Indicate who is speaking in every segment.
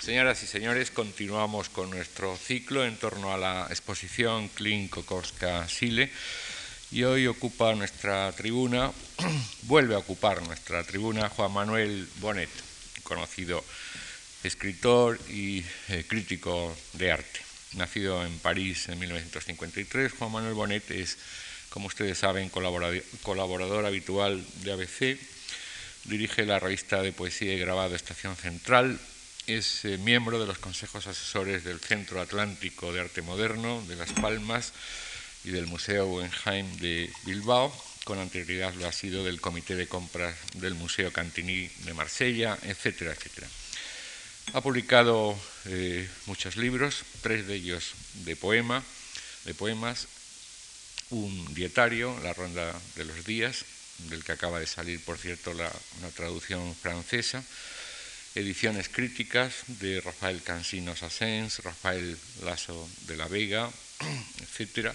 Speaker 1: Señoras y señores, continuamos con nuestro ciclo en torno a la exposición Klin Kokorska Sile y hoy ocupa nuestra tribuna, vuelve a ocupar nuestra tribuna Juan Manuel Bonet, conocido escritor y eh, crítico de arte. Nacido en París en 1953, Juan Manuel Bonet es, como ustedes saben, colaborador habitual de ABC, dirige la revista de poesía y grabado Estación Central, es eh, miembro de los consejos asesores del Centro Atlántico de Arte Moderno de Las Palmas y del Museo Guggenheim de Bilbao. Con anterioridad lo ha sido del Comité de Compras del Museo Cantini de Marsella, etcétera, etcétera. Ha publicado eh, muchos libros, tres de ellos de poema, de poemas, un dietario, La Ronda de los Días, del que acaba de salir, por cierto, la, una traducción francesa, ediciones críticas de Rafael Cansino Sassens, Rafael Lasso de la Vega, etc.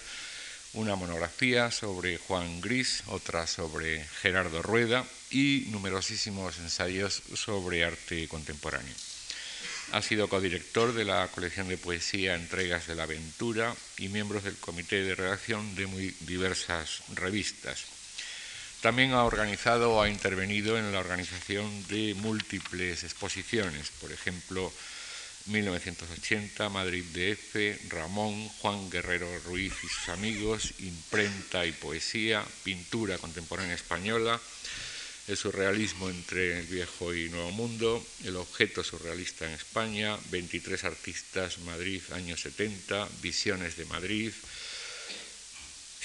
Speaker 1: Una monografía sobre Juan Gris, otra sobre Gerardo Rueda y numerosísimos ensayos sobre arte contemporáneo. Ha sido codirector de la colección de poesía Entregas de la Aventura y miembro del comité de redacción de muy diversas revistas. También ha organizado o ha intervenido en la organización de múltiples exposiciones, por ejemplo, 1980, Madrid DF, Ramón, Juan Guerrero Ruiz y sus amigos, Imprenta y Poesía, Pintura Contemporánea Española, el surrealismo entre el viejo y nuevo mundo, el objeto surrealista en España, 23 artistas, Madrid, años 70, Visiones de Madrid,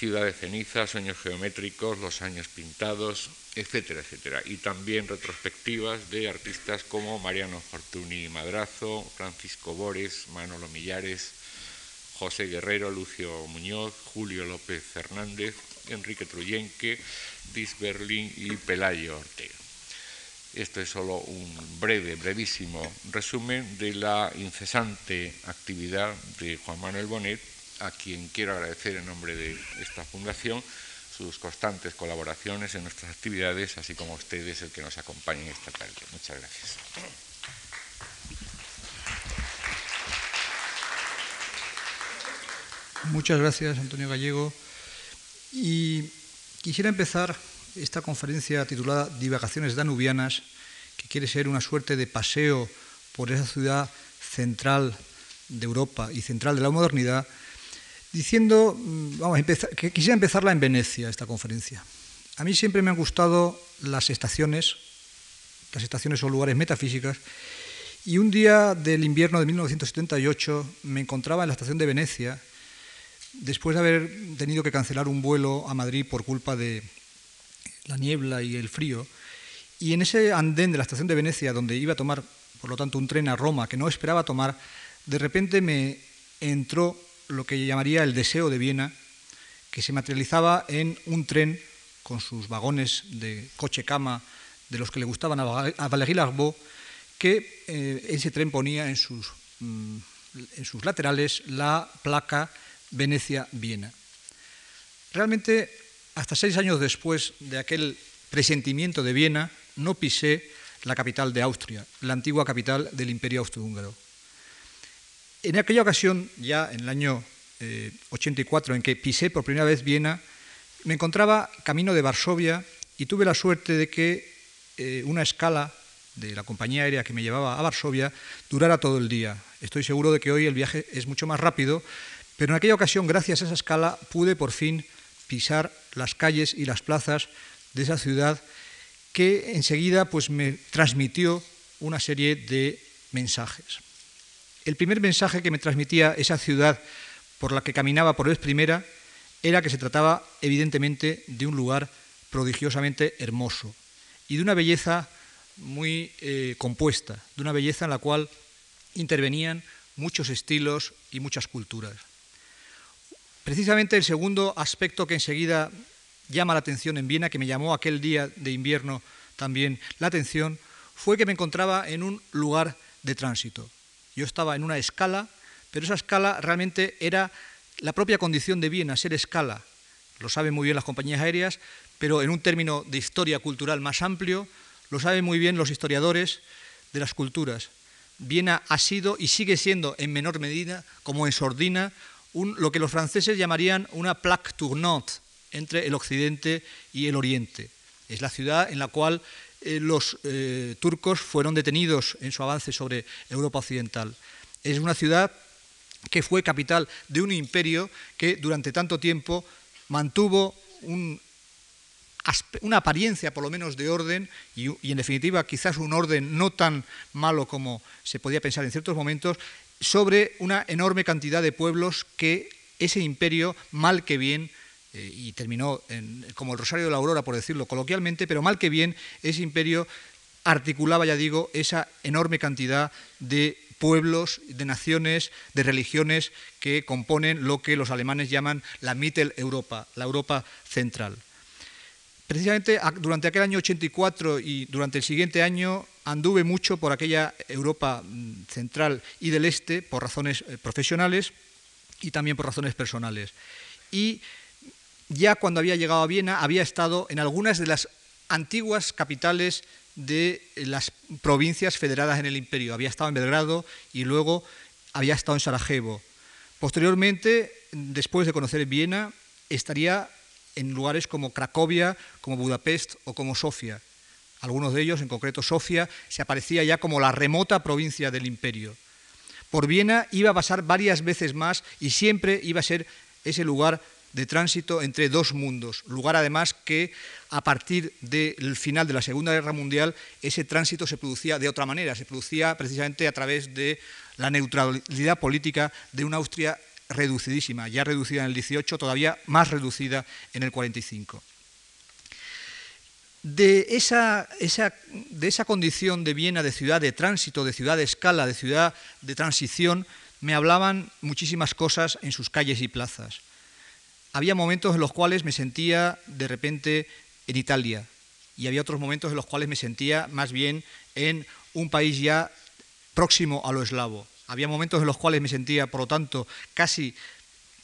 Speaker 1: Ciudad de ceniza, sueños geométricos, los años pintados, etcétera, etcétera. Y también retrospectivas de artistas como Mariano Fortuny Madrazo, Francisco Bores, Manolo Millares, José Guerrero, Lucio Muñoz, Julio López Fernández, Enrique Truyenque, Dis Berlín y Pelayo Ortega. Esto es solo un breve, brevísimo resumen de la incesante actividad de Juan Manuel Bonet a quien quiero agradecer en nombre de esta fundación sus constantes colaboraciones en nuestras actividades, así como a ustedes el que nos acompañen esta tarde. Muchas gracias.
Speaker 2: Muchas gracias, Antonio Gallego. Y quisiera empezar esta conferencia titulada Divagaciones danubianas, que quiere ser una suerte de paseo por esa ciudad central de Europa y central de la modernidad, diciendo, mm, vamos empezar, que quisiera empezarla en Venecia, esta conferencia. A mí siempre me han gustado las estaciones, las estaciones son lugares metafísicas, y un día del invierno de 1978 me encontraba en la estación de Venecia, después de haber tenido que cancelar un vuelo a Madrid por culpa de la niebla y el frío, y en ese andén de la estación de Venecia, donde iba a tomar, por lo tanto, un tren a Roma que no esperaba tomar, de repente me entró lo que llamaría el deseo de Viena, que se materializaba en un tren con sus vagones de coche-cama de los que le gustaban a Valéry Larbeau, que eh, ese tren ponía en sus, mm, en sus laterales la placa Venecia-Viena. Realmente, hasta seis años después de aquel presentimiento de Viena, no pisé la capital de Austria, la antigua capital del Imperio Austrohúngaro. En aquella ocasión, ya en el año 84, eh, en que pisé por primera vez Viena, me encontraba camino de Varsovia y tuve la suerte de que eh, una escala de la compañía aérea que me llevaba a Varsovia durara todo el día. Estoy seguro de que hoy el viaje es mucho más rápido, pero en aquella ocasión, gracias a esa escala, pude por fin pisar las calles y las plazas de esa ciudad que enseguida pues, me transmitió una serie de mensajes. El primer mensaje que me transmitía esa ciudad por la que caminaba por vez primera era que se trataba evidentemente de un lugar prodigiosamente hermoso y de una belleza muy eh, compuesta, de una belleza en la cual intervenían muchos estilos y muchas culturas. Precisamente el segundo aspecto que enseguida llama la atención en Viena, que me llamó aquel día de invierno también la atención, fue que me encontraba en un lugar de tránsito. Yo estaba en una escala, pero esa escala realmente era la propia condición de Viena, ser escala. Lo saben muy bien las compañías aéreas, pero en un término de historia cultural más amplio, lo saben muy bien los historiadores de las culturas. Viena ha sido y sigue siendo en menor medida, como en sordina, lo que los franceses llamarían una plaque tournante entre el occidente y el oriente. Es la ciudad en la cual eh, los eh, turcos fueron detenidos en su avance sobre Europa Occidental. Es una ciudad que fue capital de un imperio que durante tanto tiempo mantuvo una apariencia por lo menos de orden y, en definitiva quizás un orden no tan malo como se podía pensar en ciertos momentos sobre una enorme cantidad de pueblos que ese imperio, mal que bien, eh, y terminó como el Rosario de la Aurora, por decirlo coloquialmente, pero mal que bien, ese imperio articulaba, ya digo, esa enorme cantidad de pueblos, de naciones, de religiones que componen lo que los alemanes llaman la Mitteleuropa, la Europa central. Precisamente durante aquel año 84 y durante el siguiente año anduve mucho por aquella Europa mm, central y del este por razones eh, profesionales y también por razones personales. Y ya cuando había llegado a Viena había estado en algunas de las antiguas capitales de las provincias federadas en el imperio. Había estado en Belgrado y luego había estado en Sarajevo. Posteriormente, después de conocer Viena, estaría en lugares como Cracovia, como Budapest o como Sofía. Algunos de ellos, en concreto Sofía, se aparecía ya como la remota provincia del imperio. Por Viena iba a pasar varias veces más y siempre iba a ser ese lugar de tránsito entre dos mundos, lugar además que a partir del final de la Segunda Guerra Mundial ese tránsito se producía de otra manera, se producía precisamente a través de la neutralidad política de una Austria reducidísima, ya reducida en el 18, todavía más reducida en el 45. De esa, de esa condición de Viena de ciudad de tránsito, de ciudad de escala, de ciudad de transición, me hablaban muchísimas cosas en sus calles y plazas. Había momentos en los cuales me sentía de repente en Italia y había otros momentos en los cuales me sentía más bien en un país ya próximo a lo eslavo. Había momentos en los cuales me sentía, por lo tanto, casi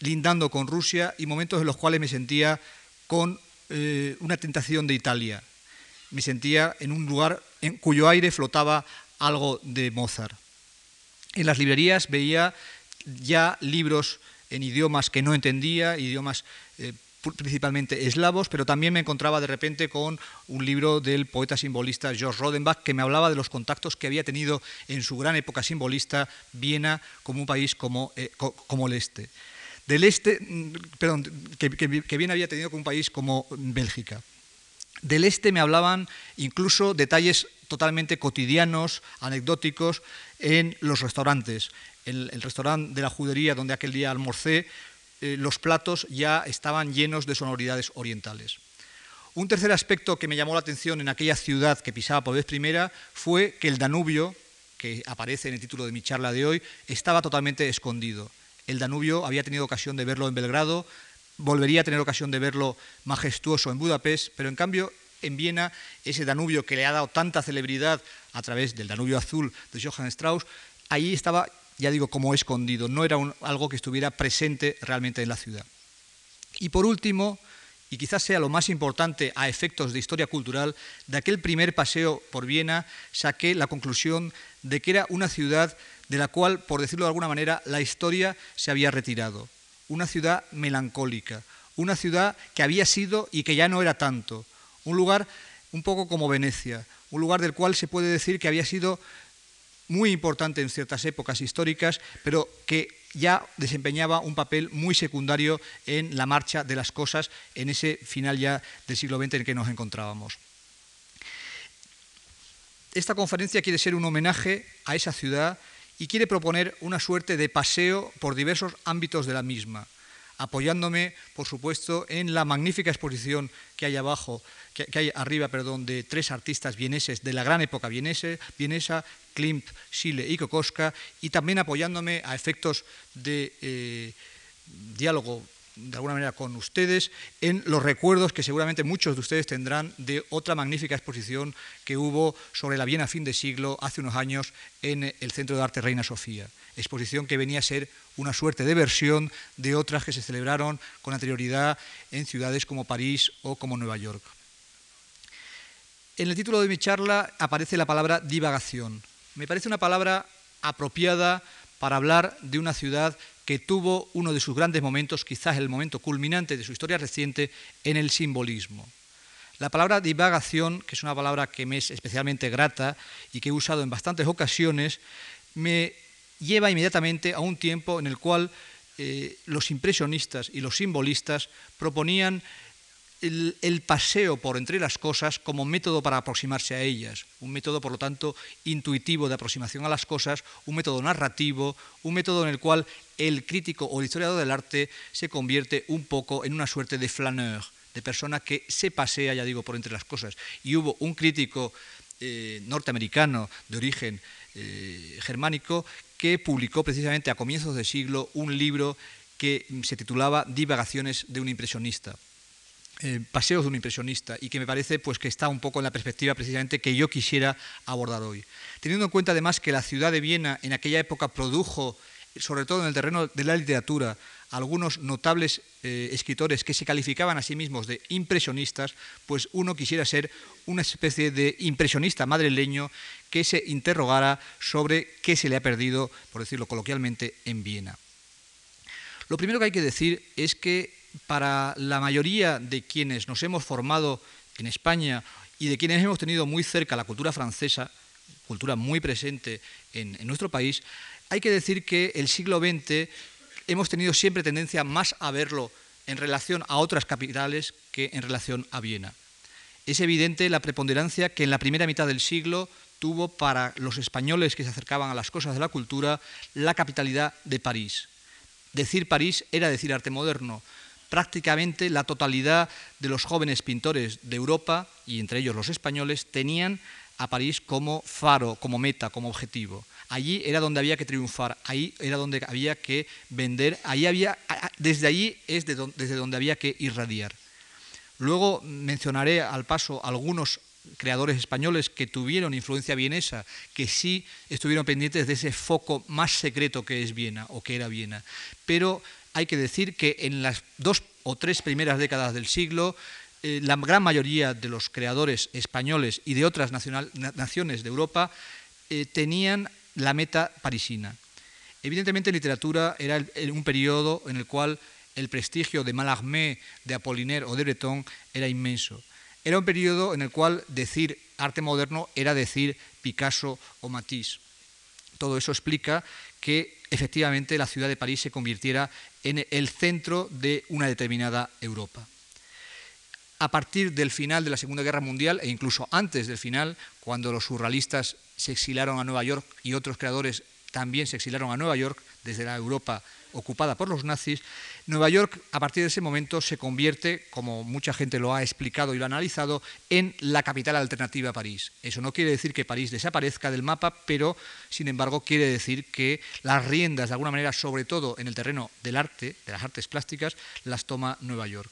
Speaker 2: lindando con Rusia y momentos en los cuales me sentía con eh, una tentación de Italia. Me sentía en un lugar en cuyo aire flotaba algo de Mozart. En las librerías veía ya libros en idiomas que no entendía, idiomas eh, principalmente eslavos, pero también me encontraba de repente con un libro del poeta simbolista George Rodenbach que me hablaba de los contactos que había tenido en su gran época simbolista Viena como un país como, eh, como el este. Del este, mm, perdón, que, que Viena había tenido como un país como Bélgica. Del este me hablaban incluso detalles totalmente cotidianos, anecdóticos, en los restaurantes. En el restaurante de la judería donde aquel día almorcé, eh, los platos ya estaban llenos de sonoridades orientales. Un tercer aspecto que me llamó la atención en aquella ciudad que pisaba por vez primera fue que el Danubio, que aparece en el título de mi charla de hoy, estaba totalmente escondido. El Danubio había tenido ocasión de verlo en Belgrado, volvería a tener ocasión de verlo majestuoso en Budapest, pero en cambio en Viena ese Danubio que le ha dado tanta celebridad a través del Danubio Azul de Johann Strauss, ahí estaba ya digo, como escondido, no era algo que estuviera presente realmente en la ciudad. Y por último, y quizás sea lo más importante a efectos de historia cultural, de aquel primer paseo por Viena saqué la conclusión de que era una ciudad de la cual, por decirlo de alguna manera, la historia se había retirado. Una ciudad melancólica, una ciudad que había sido y que ya no era tanto. Un lugar un poco como Venecia, un lugar del cual se puede decir que había sido muy importante en ciertas épocas históricas, pero que ya desempeñaba un papel muy secundario en la marcha de las cosas en ese final ya del siglo XX en el que nos encontrábamos. Esta conferencia quiere ser un homenaje a esa ciudad y quiere proponer una suerte de paseo por diversos ámbitos de la misma, apoyándome, por supuesto, en la magnífica exposición que hay abajo, que, hay arriba, perdón, de tres artistas vieneses de la gran época vienesa, Klimt, Schiele y Kokoska, y también apoyándome a efectos de eh, diálogo de alguna manera con ustedes en los recuerdos que seguramente muchos de ustedes tendrán de otra magnífica exposición que hubo sobre la Viena fin de siglo hace unos años en el Centro de Arte Reina Sofía. Exposición que venía a ser una suerte de versión de otras que se celebraron con anterioridad en ciudades como París o como Nueva York. En el título de mi charla aparece la palabra divagación. Me parece una palabra apropiada para hablar de una ciudad que tuvo uno de sus grandes momentos, quizás el momento culminante de su historia reciente, en el simbolismo. La palabra divagación, que es una palabra que me es especialmente grata y que he usado en bastantes ocasiones, me lleva inmediatamente a un tiempo en el cual eh, los impresionistas y los simbolistas proponían el, paseo por entre las cosas como método para aproximarse a ellas, un método, por lo tanto, intuitivo de aproximación a las cosas, un método narrativo, un método en el cual el crítico o el historiador del arte se convierte un poco en una suerte de flaneur, de persona que se pasea, ya digo, por entre las cosas. Y hubo un crítico eh, norteamericano de origen eh, germánico que publicó precisamente a comienzos del siglo un libro que se titulaba Divagaciones de un impresionista. Eh, paseos de un impresionista y que me parece pues, que está un poco en la perspectiva precisamente que yo quisiera abordar hoy. Teniendo en cuenta además que la ciudad de Viena en aquella época produjo, sobre todo en el terreno de la literatura, algunos notables eh, escritores que se calificaban a sí mismos de impresionistas, pues uno quisiera ser una especie de impresionista madrileño que se interrogara sobre qué se le ha perdido, por decirlo coloquialmente, en Viena. Lo primero que hay que decir es que para la mayoría de quienes nos hemos formado en España y de quienes hemos tenido muy cerca la cultura francesa, cultura muy presente en, nuestro país, hay que decir que el siglo XX hemos tenido siempre tendencia más a verlo en relación a otras capitales que en relación a Viena. Es evidente la preponderancia que en la primera mitad del siglo tuvo para los españoles que se acercaban a las cosas de la cultura la capitalidad de París. Decir París era decir arte moderno, prácticamente la totalidad de los jóvenes pintores de Europa, y entre ellos los españoles, tenían a París como faro, como meta, como objetivo. Allí era donde había que triunfar, ahí era donde había que vender, ahí había, desde allí es desde donde había que irradiar. Luego mencionaré al paso algunos creadores españoles que tuvieron influencia vienesa, que sí estuvieron pendientes de ese foco más secreto que es Viena o que era Viena. Pero hay que decir que en las dos o tres primeras décadas del siglo, eh, la gran mayoría de los creadores españoles y de otras naciones de Europa eh, tenían la meta parisina. Evidentemente, literatura era un periodo en el cual el prestigio de Mallarmé, de Apollinaire o de Breton era inmenso. Era un periodo en el cual decir arte moderno era decir Picasso o Matisse. Todo eso explica que efectivamente la ciudad de París se convirtiera en el centro de una determinada Europa. A partir del final de la Segunda Guerra Mundial e incluso antes del final, cuando los surrealistas se exilaron a Nueva York y otros creadores también se exilaron a Nueva York desde la Europa ocupada por los nazis, Nueva York a partir de ese momento se convierte, como mucha gente lo ha explicado y lo ha analizado, en la capital alternativa a París. Eso no quiere decir que París desaparezca del mapa, pero sin embargo quiere decir que las riendas, de alguna manera, sobre todo en el terreno del arte, de las artes plásticas, las toma Nueva York.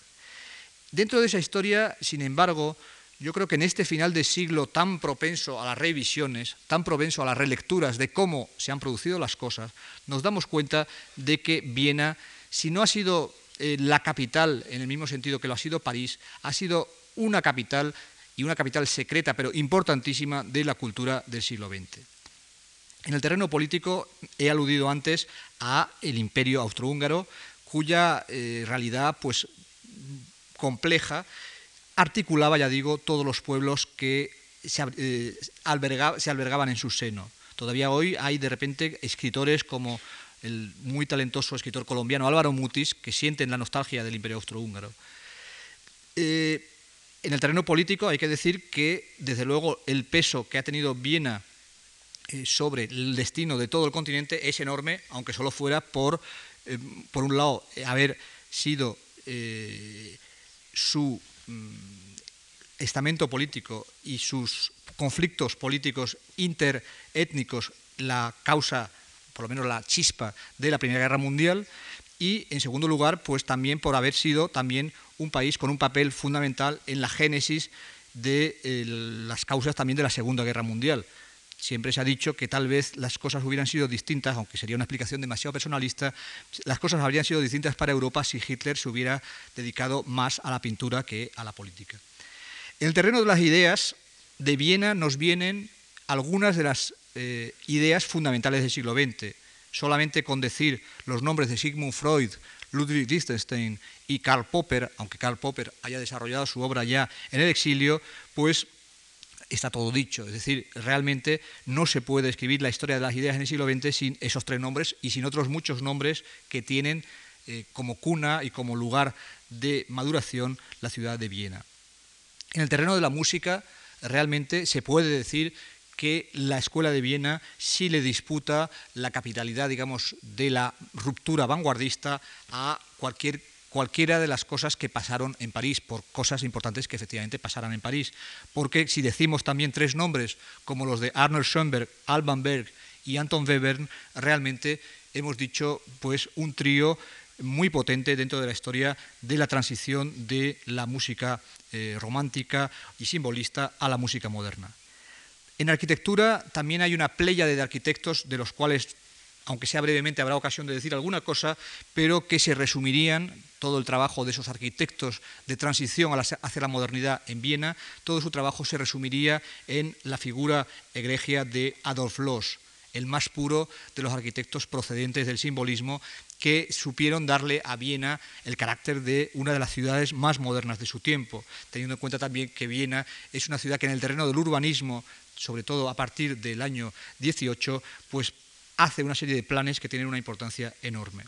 Speaker 2: Dentro de esa historia, sin embargo, yo creo que en este final de siglo tan propenso a las revisiones, tan propenso a las relecturas de cómo se han producido las cosas, nos damos cuenta de que Viena, si no ha sido eh, la capital en el mismo sentido que lo ha sido París, ha sido una capital y una capital secreta, pero importantísima, de la cultura del siglo XX. En el terreno político he aludido antes a el imperio austrohúngaro, cuya eh, realidad pues, compleja articulaba, ya digo, todos los pueblos que se, eh, albergaban en su seno. Todavía hoy hay de repente escritores como el muy talentoso escritor colombiano Álvaro Mutis, que sienten la nostalgia del imperio austrohúngaro. Eh, en el terreno político hay que decir que, desde luego, el peso que ha tenido Viena eh, sobre el destino de todo el continente es enorme, aunque solo fuera por, por un lado, haber sido su estamento político y sus conflictos políticos interétnicos la causa, por lo menos la chispa de la Primera Guerra Mundial y en segundo lugar, pues también por haber sido también un país con un papel fundamental en la génesis de eh, las causas también de la Segunda Guerra Mundial. Siempre se ha dicho que tal vez las cosas hubieran sido distintas, aunque sería una explicación demasiado personalista, las cosas habrían sido distintas para Europa si Hitler se hubiera dedicado más a la pintura que a la política. En el terreno de las ideas, de Viena nos vienen algunas de las eh, ideas fundamentales del siglo XX. Solamente con decir los nombres de Sigmund Freud, Ludwig Wittgenstein y Karl Popper, aunque Karl Popper haya desarrollado su obra ya en el exilio, pues está todo dicho. Es decir, realmente no se puede escribir la historia de las ideas en el siglo XX sin esos tres nombres y sin otros muchos nombres que tienen eh, como cuna y como lugar de maduración la ciudad de Viena. En el terreno de la música, realmente se puede decir que la Escuela de Viena sí le disputa la capitalidad, digamos, de la ruptura vanguardista a cualquier cualquiera de las cosas que pasaron en París, por cosas importantes que efectivamente pasaran en París. Porque si decimos también tres nombres, como los de Arnold Schoenberg, Alban Berg y Anton Webern, realmente hemos dicho pues un trío muy potente dentro de la historia de la transición de la música eh, romántica y simbolista a la música moderna. En arquitectura también hay una playa de arquitectos de los cuales aunque sea brevemente habrá ocasión de decir alguna cosa, pero que se resumirían todo el trabajo de esos arquitectos de transición hacia la modernidad en Viena, todo su trabajo se resumiría en la figura egregia de Adolf Loos, el más puro de los arquitectos procedentes del simbolismo que supieron darle a Viena el carácter de una de las ciudades más modernas de su tiempo, teniendo en cuenta también que Viena es una ciudad que en el terreno del urbanismo sobre todo a partir del año 18, pues hace una serie de planes que tienen una importancia enorme.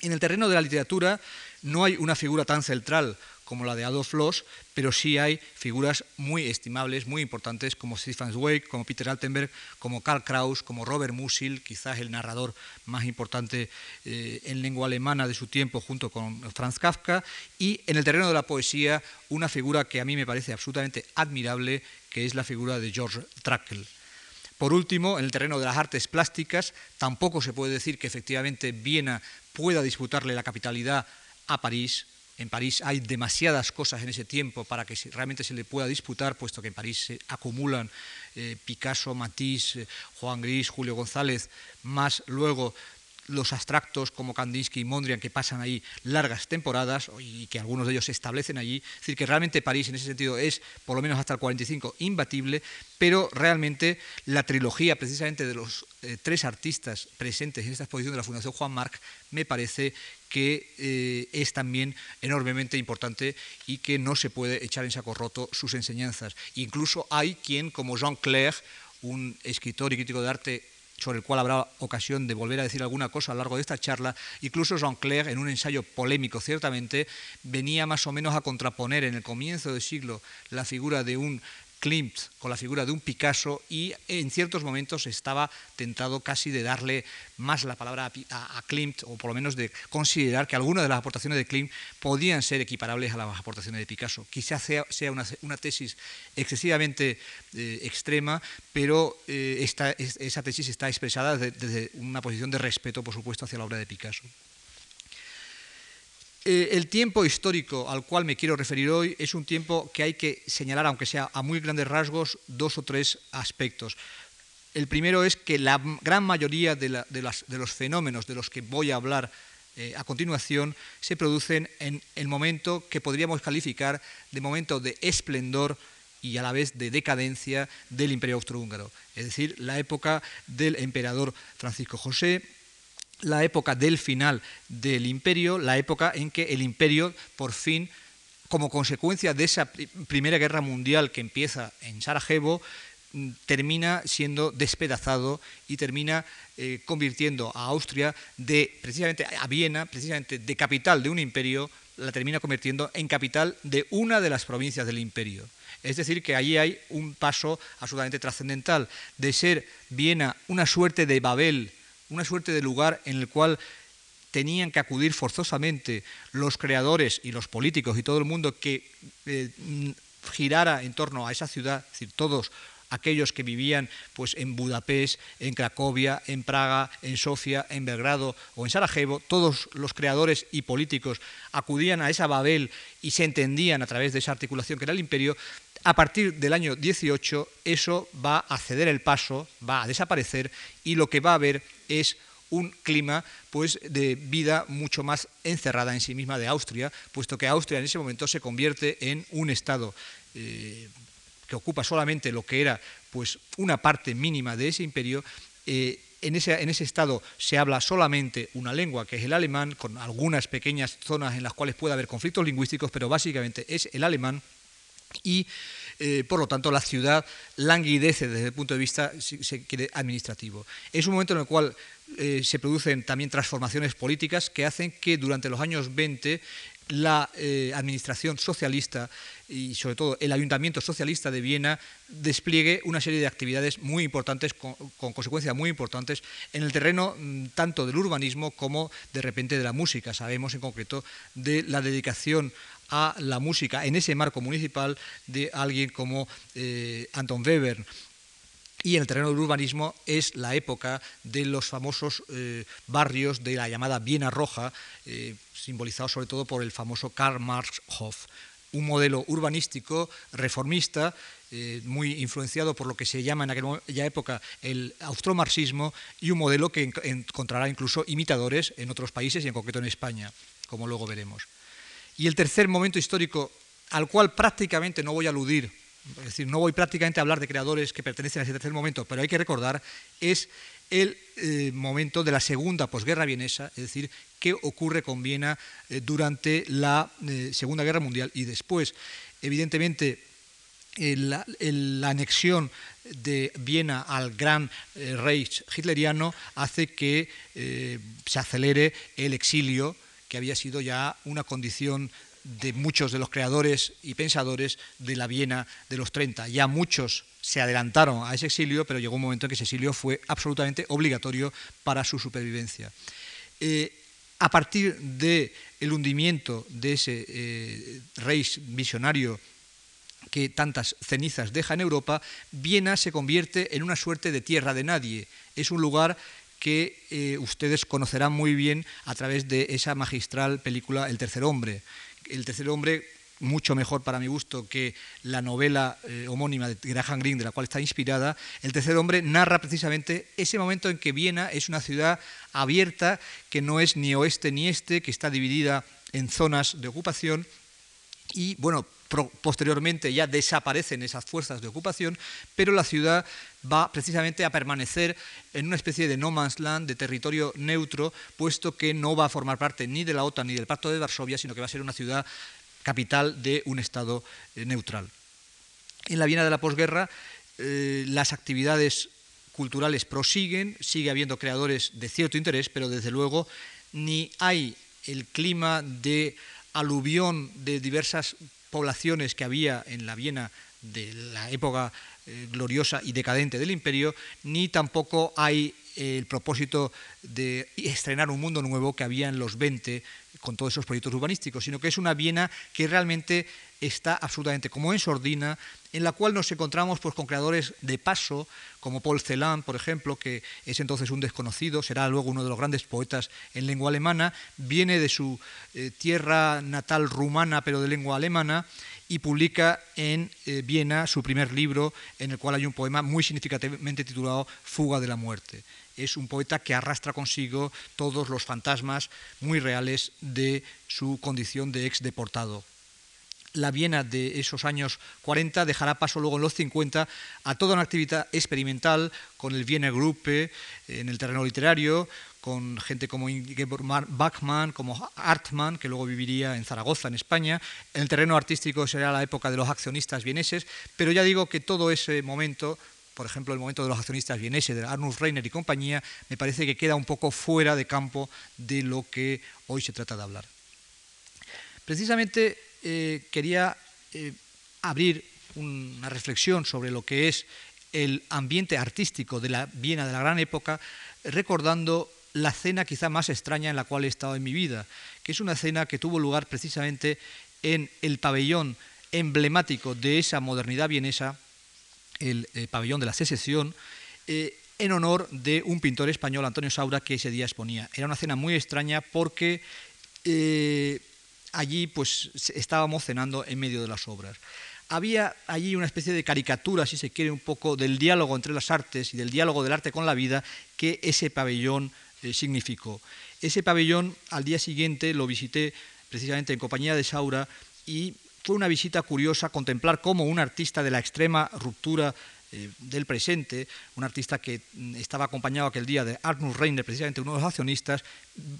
Speaker 2: En el terreno de la literatura no hay una figura tan central como la de Adolf Loos, pero sí hay figuras muy estimables, muy importantes, como Stefan Zweig, como Peter Altenberg, como Karl Kraus, como Robert Musil, quizás el narrador más importante eh, en lengua alemana de su tiempo, junto con Franz Kafka, y en el terreno de la poesía, una figura que a mí me parece absolutamente admirable, que es la figura de George Trakl. Por último, en el terreno de las artes plásticas, tampoco se puede decir que efectivamente Viena pueda disputarle la capitalidad a París. En París hay demasiadas cosas en ese tiempo para que realmente se le pueda disputar, puesto que en París se acumulan eh, Picasso, Matisse, eh, Juan Gris, Julio González, más luego los abstractos como Kandinsky y Mondrian que pasan ahí largas temporadas y que algunos de ellos se establecen allí. Es decir, que realmente París en ese sentido es, por lo menos hasta el 45, imbatible, pero realmente la trilogía precisamente de los eh, tres artistas presentes en esta exposición de la Fundación Juan Marc me parece que eh, es también enormemente importante y que no se puede echar en saco roto sus enseñanzas. Incluso hay quien, como Jean Clair, un escritor y crítico de arte sobre el cual habrá ocasión de volver a decir alguna cosa a lo largo de esta charla, incluso Jean Clair, en un ensayo polémico ciertamente, venía más o menos a contraponer en el comienzo del siglo la figura de un Klimt con la figura de un Picasso y en ciertos momentos estaba tentado casi de darle más la palabra a, Klimt o por lo menos de considerar que algunas de las aportaciones de Klimt podían ser equiparables a las aportaciones de Picasso. Quizás sea, una, tesis excesivamente eh, extrema, pero eh, esa tesis está expresada desde una posición de respeto, por supuesto, hacia la obra de Picasso. Eh, el tiempo histórico al cual me quiero referir hoy es un tiempo que hay que señalar, aunque sea a muy grandes rasgos, dos o tres aspectos. El primero es que la gran mayoría de, los fenómenos de los que voy a hablar eh, a continuación se producen en el momento que podríamos calificar de momento de esplendor y a la vez de decadencia del imperio austrohúngaro, es decir, la época del emperador Francisco José, la época del final del imperio, la época en que el imperio por fin, como consecuencia de esa primera guerra mundial que empieza en Sarajevo, mm, termina siendo despedazado y termina eh, convirtiendo a Austria de precisamente a Viena, precisamente de capital de un imperio, la termina convirtiendo en capital de una de las provincias del imperio. Es decir, que allí hay un paso absolutamente trascendental de ser Viena una suerte de Babel una suerte de lugar en el cual tenían que acudir forzosamente los creadores y los políticos y todo el mundo que eh, girara en torno a esa ciudad, es decir, todos aquellos que vivían pues, en Budapest, en Cracovia, en Praga, en Sofía, en Belgrado o en Sarajevo, todos los creadores y políticos acudían a esa Babel y se entendían a través de esa articulación que era el imperio, a partir del año 18 eso va a ceder el paso, va a desaparecer y lo que va a haber es un clima pues, de vida mucho más encerrada en sí misma de Austria, puesto que Austria en ese momento se convierte en un Estado eh, que ocupa solamente lo que era pues una parte mínima de ese imperio, eh, en ese, en ese, estado se habla solamente una lengua, que es el alemán, con algunas pequeñas zonas en las cuales puede haber conflictos lingüísticos, pero básicamente es el alemán y eh, por lo tanto la ciudad languidece desde el punto de vista administrativo. Es un momento en el cual eh, se producen también transformaciones políticas que hacen que durante los años 20 la eh, administración socialista y sobre todo el ayuntamiento socialista de Viena despliegue una serie de actividades muy importantes, con, consecuencias muy importantes en el terreno mm, tanto del urbanismo como de repente de la música. Sabemos en concreto de la dedicación a la música en ese marco municipal de alguien como eh, Anton Weber. Y en el terreno del urbanismo es la época de los famosos eh, barrios de la llamada Viena Roja, eh, simbolizado sobre todo por el famoso Karl Marx Hof, un modelo urbanístico reformista, muy influenciado por lo que se llama en aquella época el austromarxismo, y un modelo que encontrará incluso imitadores en otros países y en concreto en España, como luego veremos. Y el tercer momento histórico al cual prácticamente no voy a aludir, es decir, no voy prácticamente a hablar de creadores que pertenecen a ese tercer momento, pero hay que recordar, es el eh, momento de la segunda posguerra vienesa, es decir, qué ocurre con Viena eh, durante la eh, Segunda Guerra Mundial y después. Evidentemente, la, anexión de Viena al gran Reich hitleriano hace que se acelere el exilio que había sido ya una condición de muchos de los creadores y pensadores de la Viena de los 30. Ya muchos se adelantaron a ese exilio, pero llegó un momento en que ese exilio fue absolutamente obligatorio para su supervivencia. Eh, a partir del hundimiento de ese eh, rey visionario que tantas cenizas deja en Europa, Viena se convierte en una suerte de tierra de nadie. Es un lugar que eh, ustedes conocerán muy bien a través de esa magistral película El tercer hombre. El tercer hombre mucho mejor para mi gusto que la novela eh, homónima de Graham Greene, de la cual está inspirada, El tercer hombre narra precisamente ese momento en que Viena es una ciudad abierta, que no es ni oeste ni este, que está dividida en zonas de ocupación y, bueno, posteriormente ya desaparecen esas fuerzas de ocupación, pero la ciudad va precisamente a permanecer en una especie de no man's land, de territorio neutro, puesto que no va a formar parte ni de la OTAN ni del Pacto de Varsovia, sino que va a ser una ciudad capital de un Estado eh, neutral. En la Viena de la posguerra, eh, las actividades culturales prosiguen, sigue habiendo creadores de cierto interés, pero desde luego ni hay el clima de aluvión de diversas poblaciones que había en la Viena de la época eh, gloriosa y decadente del imperio, ni tampoco hay el propósito de estrenar un mundo nuevo que había en los 20 con todos esos proyectos urbanísticos, sino que es una Viena que realmente está absolutamente como en sordina, en la cual nos encontramos pues, con creadores de paso, como Paul Celan, por ejemplo, que es entonces un desconocido, será luego uno de los grandes poetas en lengua alemana, viene de su eh, tierra natal rumana, pero de lengua alemana, y publica en eh, Viena su primer libro, en el cual hay un poema muy significativamente titulado Fuga de la muerte. Es un poeta que arrastra consigo todos los fantasmas muy reales de su condición de ex deportado. La Viena de esos años 40 dejará paso luego en los 50 a toda una actividad experimental con el Viena Gruppe en el terreno literario, con gente como Ingeborg Bachmann, como Artmann, que luego viviría en Zaragoza, en España. En el terreno artístico será la época de los accionistas vieneses, pero ya digo que todo ese momento, por ejemplo, el momento de los accionistas vieneses, de Arnulf Reiner y compañía, me parece que queda un poco fuera de campo de lo que hoy se trata de hablar. Precisamente eh, quería eh, abrir una reflexión sobre lo que es el ambiente artístico de la Viena de la gran época, recordando la cena quizá más extraña en la cual he estado en mi vida, que es una cena que tuvo lugar precisamente en el pabellón emblemático de esa modernidad vienesa, el eh, pabellón de la secesión, eh, en honor de un pintor español, Antonio Saura, que ese día exponía. Era una cena muy extraña porque eh, allí pues estábamos cenando en medio de las obras. Había allí una especie de caricatura, si se quiere, un poco del diálogo entre las artes y del diálogo del arte con la vida que ese pabellón eh, significó. Ese pabellón al día siguiente lo visité precisamente en compañía de Saura y fue una visita curiosa contemplar cómo un artista de la extrema ruptura eh, del presente, un artista que mm, estaba acompañado aquel día de Arnold Reiner, precisamente uno de los accionistas,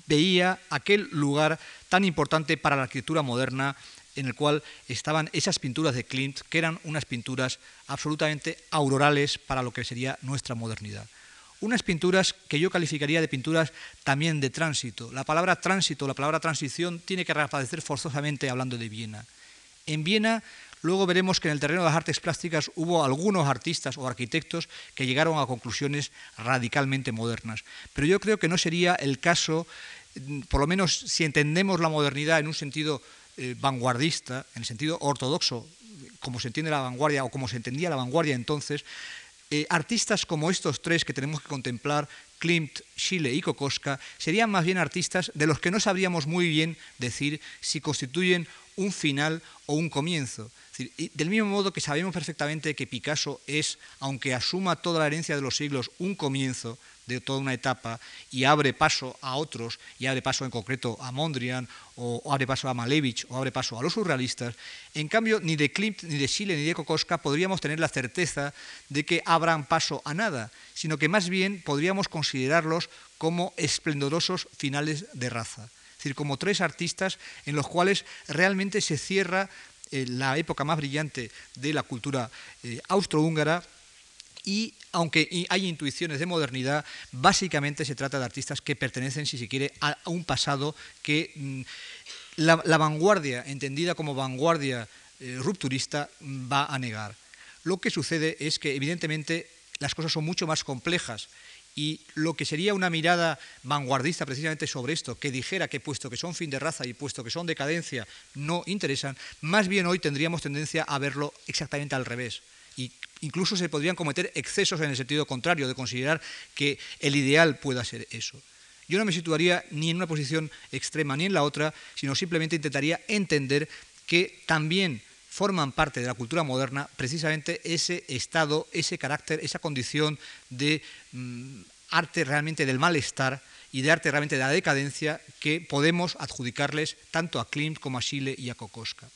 Speaker 2: veía aquel lugar tan importante para la arquitectura moderna en el cual estaban esas pinturas de Klimt, que eran unas pinturas absolutamente aurorales para lo que sería nuestra modernidad. Unas pinturas que yo calificaría de pinturas también de tránsito. La palabra tránsito, la palabra transición, tiene que reaparecer forzosamente hablando de Viena. En Viena Luego veremos que en el terreno de las artes plásticas hubo algunos artistas o arquitectos que llegaron a conclusiones radicalmente modernas. Pero yo creo que no sería el caso, mm, por lo menos si entendemos la modernidad en un sentido eh, vanguardista, en el sentido ortodoxo, como se entiende la vanguardia o como se entendía la vanguardia entonces, eh, artistas como estos tres que tenemos que contemplar, Klimt, Schiele y Kokoska, serían más bien artistas de los que no sabríamos muy bien decir si constituyen un final o un comienzo. del mismo modo que sabemos perfectamente que Picasso es, aunque asuma toda la herencia de los siglos, un comienzo, de toda una etapa y abre paso a otros, y abre paso en concreto a Mondrian, o, abre paso a Malevich, o abre paso a los surrealistas, en cambio ni de Klimt, ni de Schiele, ni de Kokoska podríamos tener la certeza de que abran paso a nada, sino que más bien podríamos considerarlos como esplendorosos finales de raza. Decir, como tres artistas en los cuales realmente se cierra eh, la época más brillante de la cultura eh, austrohúngara y aunque hay intuiciones de modernidad, básicamente se trata de artistas que pertenecen, si se quiere, a un pasado que mm, la, vanguardia, entendida como vanguardia eh, rupturista, va a negar. Lo que sucede es que, evidentemente, las cosas son mucho más complejas y lo que sería una mirada vanguardista precisamente sobre esto, que dijera que puesto que son fin de raza y puesto que son decadencia, no interesan, más bien hoy tendríamos tendencia a verlo exactamente al revés y incluso se podrían cometer excesos en el sentido contrario, de considerar que el ideal pueda ser eso. Yo no me situaría ni en una posición extrema ni en la otra, sino simplemente intentaría entender que también forman parte de la cultura moderna precisamente ese estado, ese carácter, esa condición de mm, arte realmente del malestar y de arte realmente de la decadencia que podemos adjudicarles tanto a Klimt como a Schiele y a Kokoska.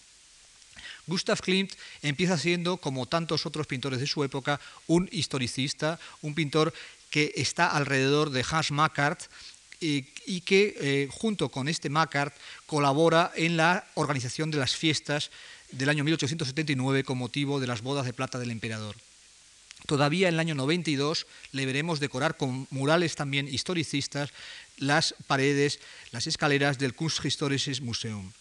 Speaker 2: Gustav Klimt empieza siendo, como tantos otros pintores de su época, un historicista, un pintor que está alrededor de Hans Makart y, que, eh, junto con este Makart, colabora en la organización de las fiestas del año 1879 con motivo de las bodas de plata del emperador. Todavía en el año 92 le veremos decorar con murales también historicistas las paredes, las escaleras del Kunsthistorisches Museum.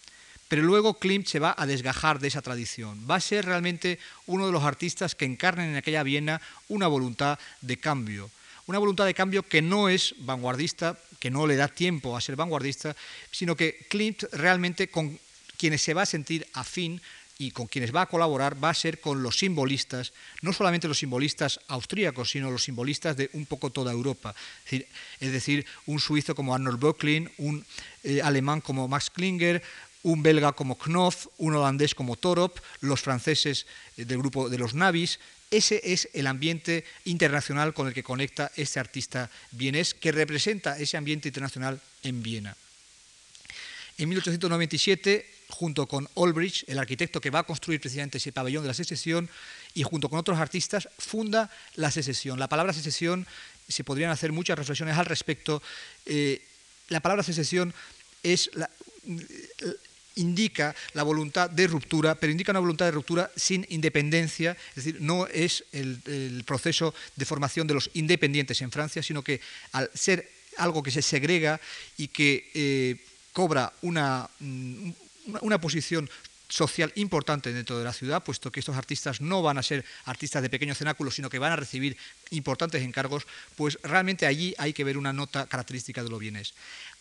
Speaker 2: Pero luego Klimt se va a desgajar de esa tradición. Va a ser realmente uno de los artistas que encarnen en aquella Viena una voluntad de cambio. Una voluntad de cambio que no es vanguardista, que no le da tiempo a ser vanguardista, sino que Klimt realmente con quienes se va a sentir afín y con quienes va a colaborar va a ser con los simbolistas, no solamente los simbolistas austríacos, sino los simbolistas de un poco toda Europa. Es decir, un suizo como Arnold Böcklin, un eh, alemán como Max Klinger, un belga como Knopf, un holandés como Torop, los franceses eh, del grupo de los Navis. Ese es el ambiente internacional con el que conecta este artista vienés, que representa ese ambiente internacional en Viena. En 1897, junto con Olbrich, el arquitecto que va a construir precisamente ese pabellón de la secesión, y junto con otros artistas, funda la secesión. La palabra secesión, se podrían hacer muchas reflexiones al respecto. Eh, la palabra secesión es la, indica la voluntad de ruptura, pero indica una voluntad de ruptura sin independencia, es decir, no es el, proceso de formación de los independientes en Francia, sino que al ser algo que se segrega y que eh, cobra una, una posición social importante dentro de la ciudad, puesto que estos artistas no van a ser artistas de pequeño cenáculo, sino que van a recibir importantes encargos, pues realmente allí hay que ver una nota característica de lo bienes.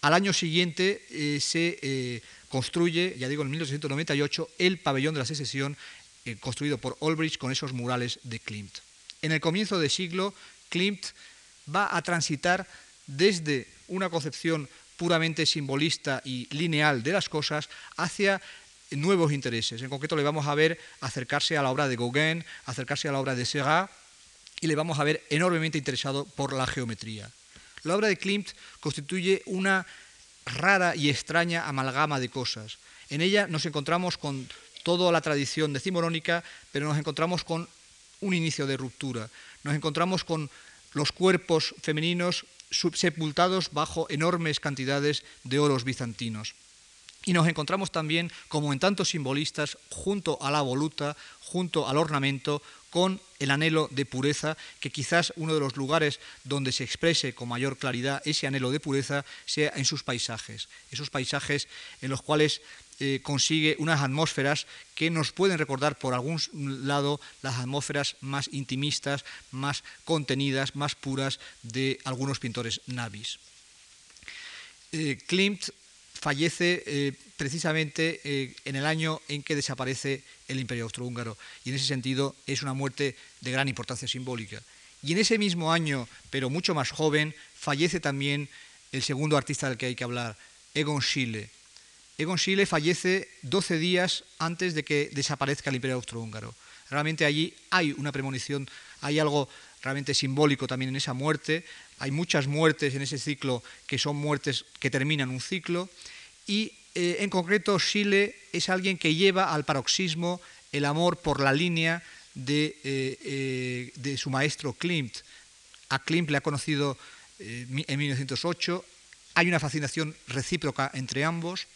Speaker 2: Al año siguiente eh, se eh, construye, ya digo, en 1898, el pabellón de la secesión eh, construido por Olbrich con esos murales de Klimt. En el comienzo del siglo, Klimt va a transitar desde una concepción puramente simbolista y lineal de las cosas hacia nuevos intereses. En concreto le vamos a ver acercarse a la obra de Gauguin, acercarse a la obra de Seurat y le vamos a ver enormemente interesado por la geometría. La obra de Klimt constituye una rara y extraña amalgama de cosas. En ella nos encontramos con toda la tradición decimonónica, pero nos encontramos con un inicio de ruptura. Nos encontramos con los cuerpos femeninos sepultados bajo enormes cantidades de oros bizantinos. Y nos encontramos también, como en tantos simbolistas, junto a la voluta, junto al ornamento, con el anhelo de pureza, que quizás uno de los lugares donde se exprese con mayor claridad ese anhelo de pureza sea en sus paisajes, esos paisajes en los cuales eh, consigue unas atmósferas que nos pueden recordar por algún lado las atmósferas más intimistas, más contenidas, más puras de algunos pintores navis. Eh, Klimt fallece eh, precisamente en el año en que desaparece el Imperio Austrohúngaro y en ese sentido es una muerte de gran importancia simbólica. Y en ese mismo año, pero mucho más joven, fallece también el segundo artista del que hay que hablar, Egon Schiele, Egon Schiele fallece 12 días antes de que desaparezca el Imperio Austrohúngaro. Realmente allí hay una premonición, hay algo realmente simbólico también en esa muerte. Hay muchas muertes en ese ciclo que son muertes que terminan un ciclo. Y eh, en concreto, Schiele es alguien que lleva al paroxismo el amor por la línea de, eh, eh, de su maestro Klimt. A Klimt le ha conocido en 1908. Hay una fascinación recíproca entre ambos.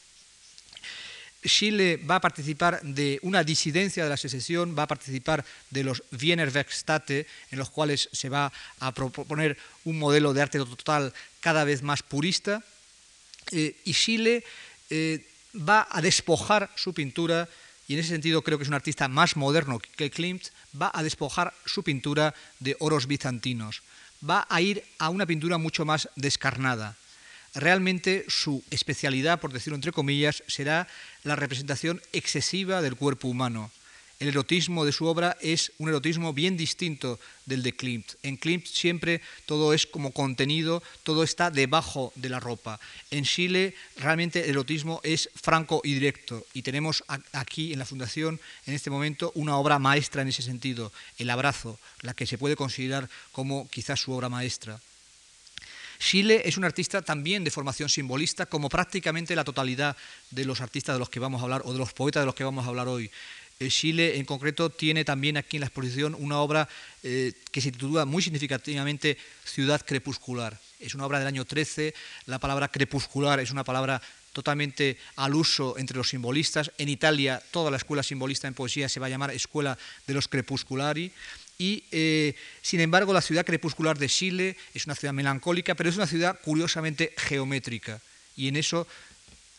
Speaker 2: Chile va a participar de una disidencia de la secesión, va a participar de los Wiener Werkstate, en los cuales se va a proponer un modelo de arte total cada vez más purista, eh, y Chile eh, va a despojar su pintura, y en ese sentido creo que es un artista más moderno que Klimt, va a despojar su pintura de oros bizantinos, va a ir a una pintura mucho más descarnada realmente su especialidad, por decirlo entre comillas, será la representación excesiva del cuerpo humano. El erotismo de su obra es un erotismo bien distinto del de Klimt. En Klimt siempre todo es como contenido, todo está debajo de la ropa. En Chile realmente el erotismo es franco y directo y tenemos aquí en la Fundación en este momento una obra maestra en ese sentido, El abrazo, la que se puede considerar como quizás su obra maestra. Chile es un artista también de formación simbolista, como prácticamente la totalidad de los artistas de los que vamos a hablar o de los poetas de los que vamos a hablar hoy. Chile en concreto tiene también aquí en la exposición una obra eh, que se titula muy significativamente Ciudad Crepuscular. Es una obra del año 13, la palabra crepuscular es una palabra totalmente al uso entre los simbolistas. En Italia toda la escuela simbolista en poesía se va a llamar Escuela de los Crepusculari y eh, sin embargo la ciudad crepuscular de Chile es una ciudad melancólica, pero es una ciudad curiosamente geométrica y en eso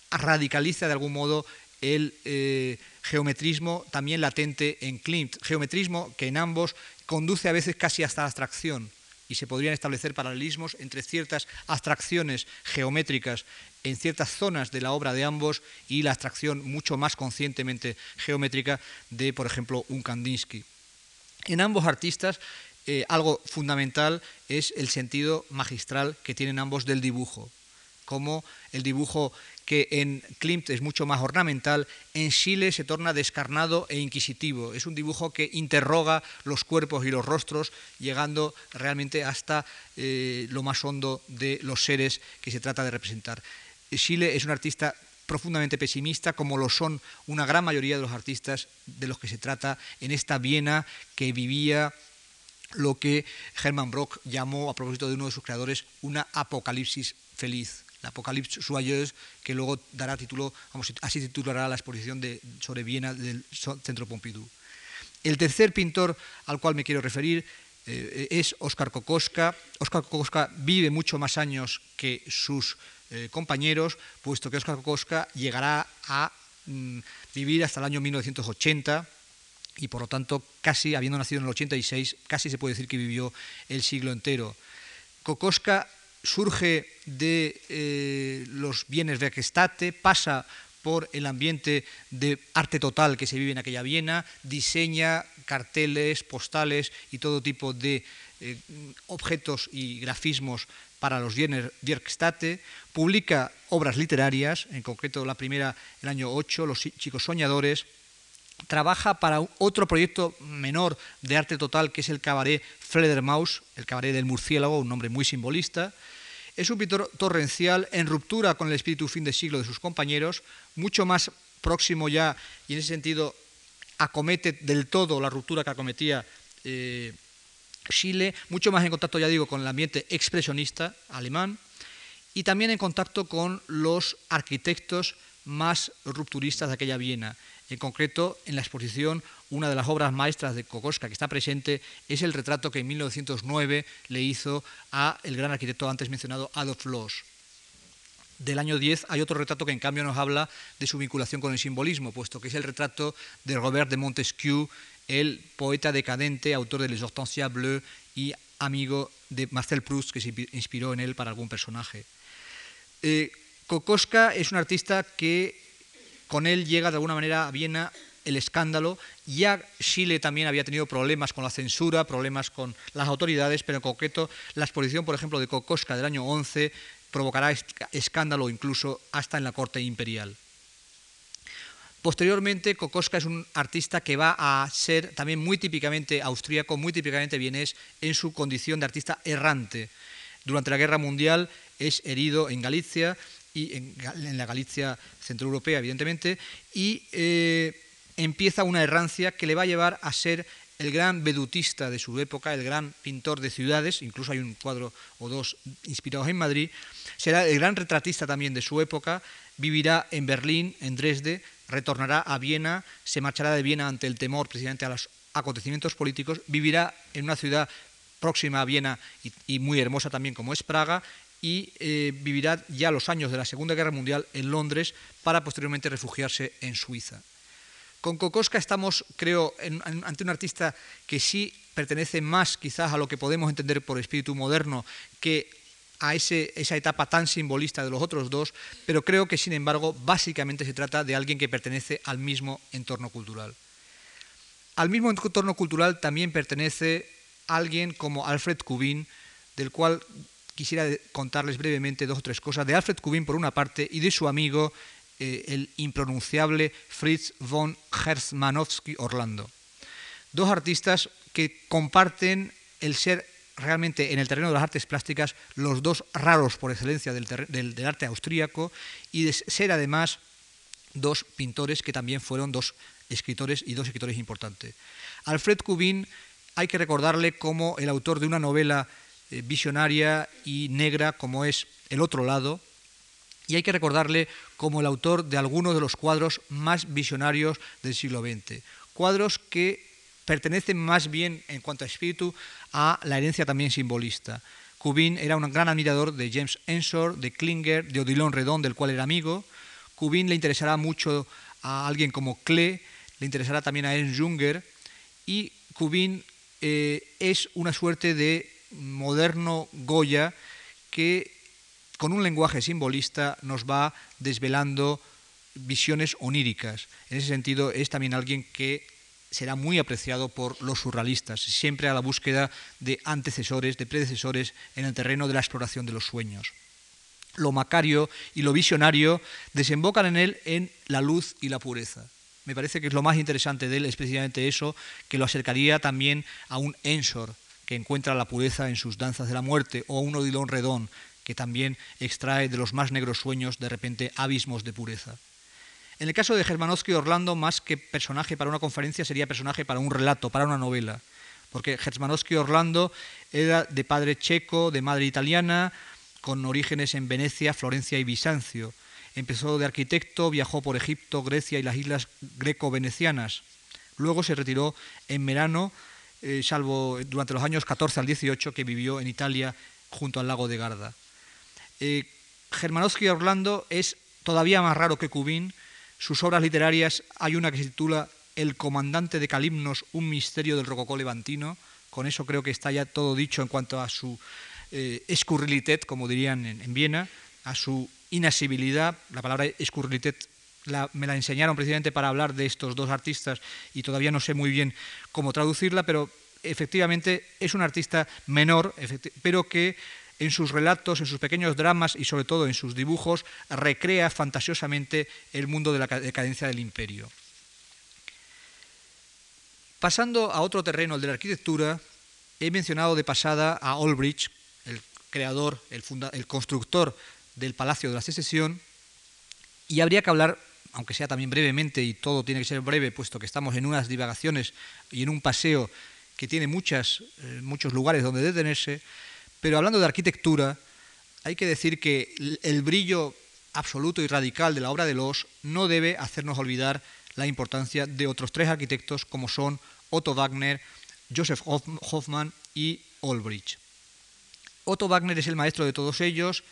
Speaker 2: radicaliza de algún modo el eh, geometrismo también latente en Klimt, geometrismo que en ambos conduce a veces casi hasta la abstracción y se podrían establecer paralelismos entre ciertas abstracciones geométricas en ciertas zonas de la obra de ambos y la abstracción mucho más conscientemente geométrica de, por ejemplo, un Kandinsky. En ambos artistas eh, algo fundamental es el sentido magistral que tienen ambos del dibujo, como el dibujo que en Klimt es mucho más ornamental, en Chile se torna descarnado e inquisitivo. Es un dibujo que interroga los cuerpos y los rostros, llegando realmente hasta eh, lo más hondo de los seres que se trata de representar. Chile es un artista profundamente pesimista, como lo son una gran mayoría de los artistas de los que se trata en esta Viena que vivía lo que Hermann Brock llamó, a propósito de uno de sus creadores, una apocalipsis feliz, la apocalipsis joyeuse, que luego dará título, vamos, así titulará la exposición sobre Viena del Centro Pompidou. El tercer pintor al cual me quiero referir eh, es Oskar Kokoska. Oskar Kokoska vive mucho más años que sus eh, compañeros, puesto que Oscar Kokoska llegará a mm, vivir hasta el año 1980 y por lo tanto, casi habiendo nacido en el 86, casi se puede decir que vivió el siglo entero. Kokoska surge de eh, los bienes de Gestate, pasa por el ambiente de arte total que se vive en aquella Viena, diseña carteles, postales y todo tipo de eh, objetos y grafismos para los Wiener Werkstate, publica obras literarias, en concreto la primera el año 8, Los chicos soñadores, trabaja para otro proyecto menor de arte total que es el cabaret Fledermaus, el cabaret del murciélago, un nombre muy simbolista. Es un pintor torrencial en ruptura con el espíritu fin de siglo de sus compañeros, mucho más próximo ya y en ese sentido acomete del todo la ruptura que acometía Chile, mucho más en contacto, ya digo, con el ambiente expresionista alemán y también en contacto con los arquitectos más rupturistas de aquella Viena. En concreto, en la exposición, una de las obras maestras de Kokoschka que está presente es el retrato que en 1909 le hizo a el gran arquitecto antes mencionado Adolf Loos. Del año 10 hay otro retrato que en cambio nos habla de su vinculación con el simbolismo, puesto que es el retrato de Robert de Montesquieu, el poeta decadente, autor de Les Hortensias Bleues y amigo de Marcel Proust, que se inspiró en él para algún personaje. Eh, Kokoschka es un artista que con él llega de alguna manera a Viena el escándalo. Ya Chile también había tenido problemas con la censura, problemas con las autoridades, pero en concreto la exposición, por ejemplo, de Kokoschka del año 11 provocará escándalo incluso hasta en la corte imperial. Posteriormente, Kokoschka es un artista que va a ser también muy típicamente austríaco, muy típicamente vienés en su condición de artista errante. Durante la Guerra Mundial es herido en Galicia y en, la Galicia centroeuropea, evidentemente, y eh, empieza una errancia que le va a llevar a ser el gran vedutista de su época, el gran pintor de ciudades, incluso hay un cuadro o dos inspirados en Madrid, será el gran retratista también de su época, vivirá en Berlín, en Dresde, retornará a Viena, se marchará de Viena ante el temor precisamente a los acontecimientos políticos, vivirá en una ciudad próxima a Viena y muy hermosa también como es Praga, y eh, vivirá ya los años de la Segunda Guerra Mundial en Londres para posteriormente refugiarse en Suiza. Con Kokoska estamos, creo, ante un artista que sí pertenece más quizás a lo que podemos entender por espíritu moderno que a esa etapa tan simbolista de los otros dos, pero creo que sin embargo básicamente se trata de alguien que pertenece al mismo entorno cultural. Al mismo entorno cultural también pertenece alguien como Alfred Kubin, del cual quisiera contarles brevemente dos o tres cosas de Alfred Kubin por una parte y de su amigo eh, el impronunciable Fritz von Herzmanowski Orlando. Dos artistas que comparten el ser realmente en el terreno de las artes plásticas los dos raros por excelencia del, arte austríaco y ser además dos pintores que también fueron dos escritores y dos escritores importantes. Alfred Kubin hay que recordarle como el autor de una novela eh, visionaria y negra como es El otro lado, y hay que recordarle como el autor de algunos de los cuadros más visionarios del siglo XX. Cuadros que pertenecen más bien en cuanto a espíritu a la herencia también simbolista. Cubin era un gran admirador de James Ensor, de Klinger, de Odilon Redon, del cual era amigo. Cubin le interesará mucho a alguien como Klee, le interesará también a Ernst Junger, y Cubin eh, es una suerte de moderno Goya que con un lenguaje simbolista nos va desvelando visiones oníricas. En ese sentido es también alguien que será muy apreciado por los surrealistas, siempre a la búsqueda de antecesores, de predecesores en el terreno de la exploración de los sueños. Lo macario y lo visionario desembocan en él en la luz y la pureza. Me parece que es lo más interesante de él es eso, que lo acercaría también a un Ensor, que encuentra la pureza en sus danzas de la muerte, o un Odilon Redón, que también extrae de los más negros sueños de repente abismos de pureza. En el caso de Germanowski Orlando, más que personaje para una conferencia, sería personaje para un relato, para una novela, porque Germanowski Orlando era de padre checo, de madre italiana, con orígenes en Venecia, Florencia y Bizancio. Empezó de arquitecto, viajó por Egipto, Grecia y las islas greco-venecianas. Luego se retiró en verano eh, salvo durante los años 14 al 18 que vivió en Italia junto al lago de Garda. Eh, Germanowski Orlando es todavía más raro que Cubín. Sus obras literarias, hay una que se titula El comandante de Calimnos, un misterio del rococó levantino. Con eso creo que está ya todo dicho en cuanto a su eh, escurrilitet, como dirían en, Viena, a su inasibilidad. La palabra escurrilitet me la enseñaron precisamente para hablar de estos dos artistas y todavía no sé muy bien cómo traducirla, pero efectivamente es un artista menor, pero que en sus relatos, en sus pequeños dramas y sobre todo en sus dibujos recrea fantasiosamente el mundo de la decadencia del imperio. Pasando a otro terreno, el de la arquitectura, he mencionado de pasada a Olbrich, el creador, el, el constructor del Palacio de la Secesión, y habría que hablar aunque sea también brevemente, y todo tiene que ser breve, puesto que estamos en unas divagaciones y en un paseo que tiene muchas, eh, muchos lugares donde detenerse, pero hablando de arquitectura, hay que decir que el brillo absoluto y radical de la obra de Los no debe hacernos olvidar la importancia de otros tres arquitectos como son Otto Wagner, Joseph Hoffmann y Olbrich. Otto Wagner es el maestro de todos ellos,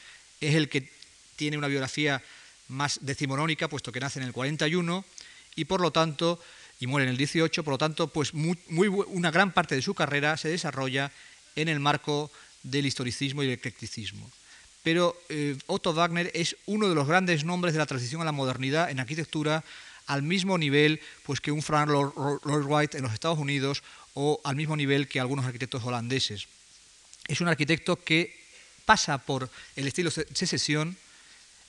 Speaker 2: es el que tiene una biografía más decimonónica, puesto que nace en el 41 y por lo tanto, y muere en el 18, por lo tanto, pues muy, una gran parte de su carrera se desarrolla en el marco del historicismo y el eclecticismo. Pero eh, Otto Wagner es uno de los grandes nombres de la transición a la modernidad en arquitectura, al mismo nivel pues, que un Frank Lloyd Wright en los Estados Unidos o al mismo nivel que algunos arquitectos holandeses. Es un arquitecto que pasa por el estilo secesión.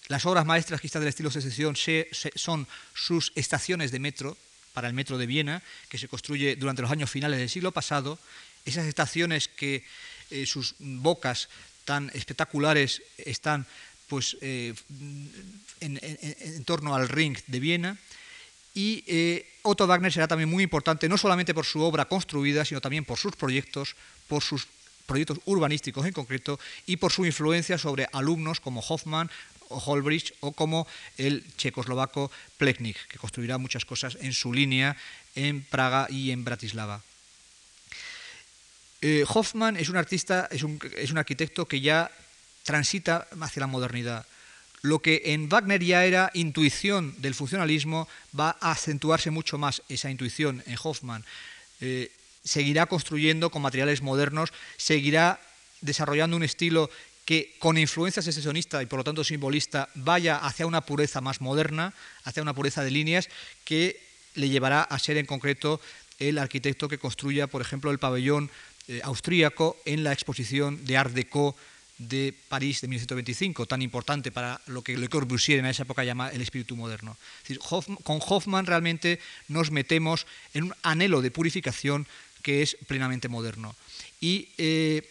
Speaker 2: Las obras maestras quizás del estilo secesión son sus estaciones de metro para el metro de Viena, que se construye durante los años finales del siglo pasado. Esas estaciones que eh, sus bocas tan espectaculares están pues, eh, en, torno al ring de Viena. Y eh, Otto Wagner será también muy importante, no solamente por su obra construida, sino también por sus proyectos, por sus proyectos urbanísticos en concreto y por su influencia sobre alumnos como Hoffman o Holbrich o como el checoslovaco Pleknik, que construirá muchas cosas en su línea en Praga y en Bratislava. Eh, Hoffman es un artista, es un, arquitecto que ya transita hacia la modernidad. Lo que en Wagner ya era intuición del funcionalismo va a acentuarse mucho más esa intuición en Hoffman. Eh, seguirá construyendo con materiales modernos, seguirá desarrollando un estilo que con influencia secesionista y por lo tanto simbolista vaya hacia una pureza más moderna, hacia una pureza de líneas que le llevará a ser en concreto el arquitecto que construya, por ejemplo, el pabellón eh, austríaco en la exposición de Art Deco de París de 1925, tan importante para lo que Le Corbusier en esa época llama el espíritu moderno. con Hoffman realmente nos metemos en un anhelo de purificación que es plenamente moderno. Y eh,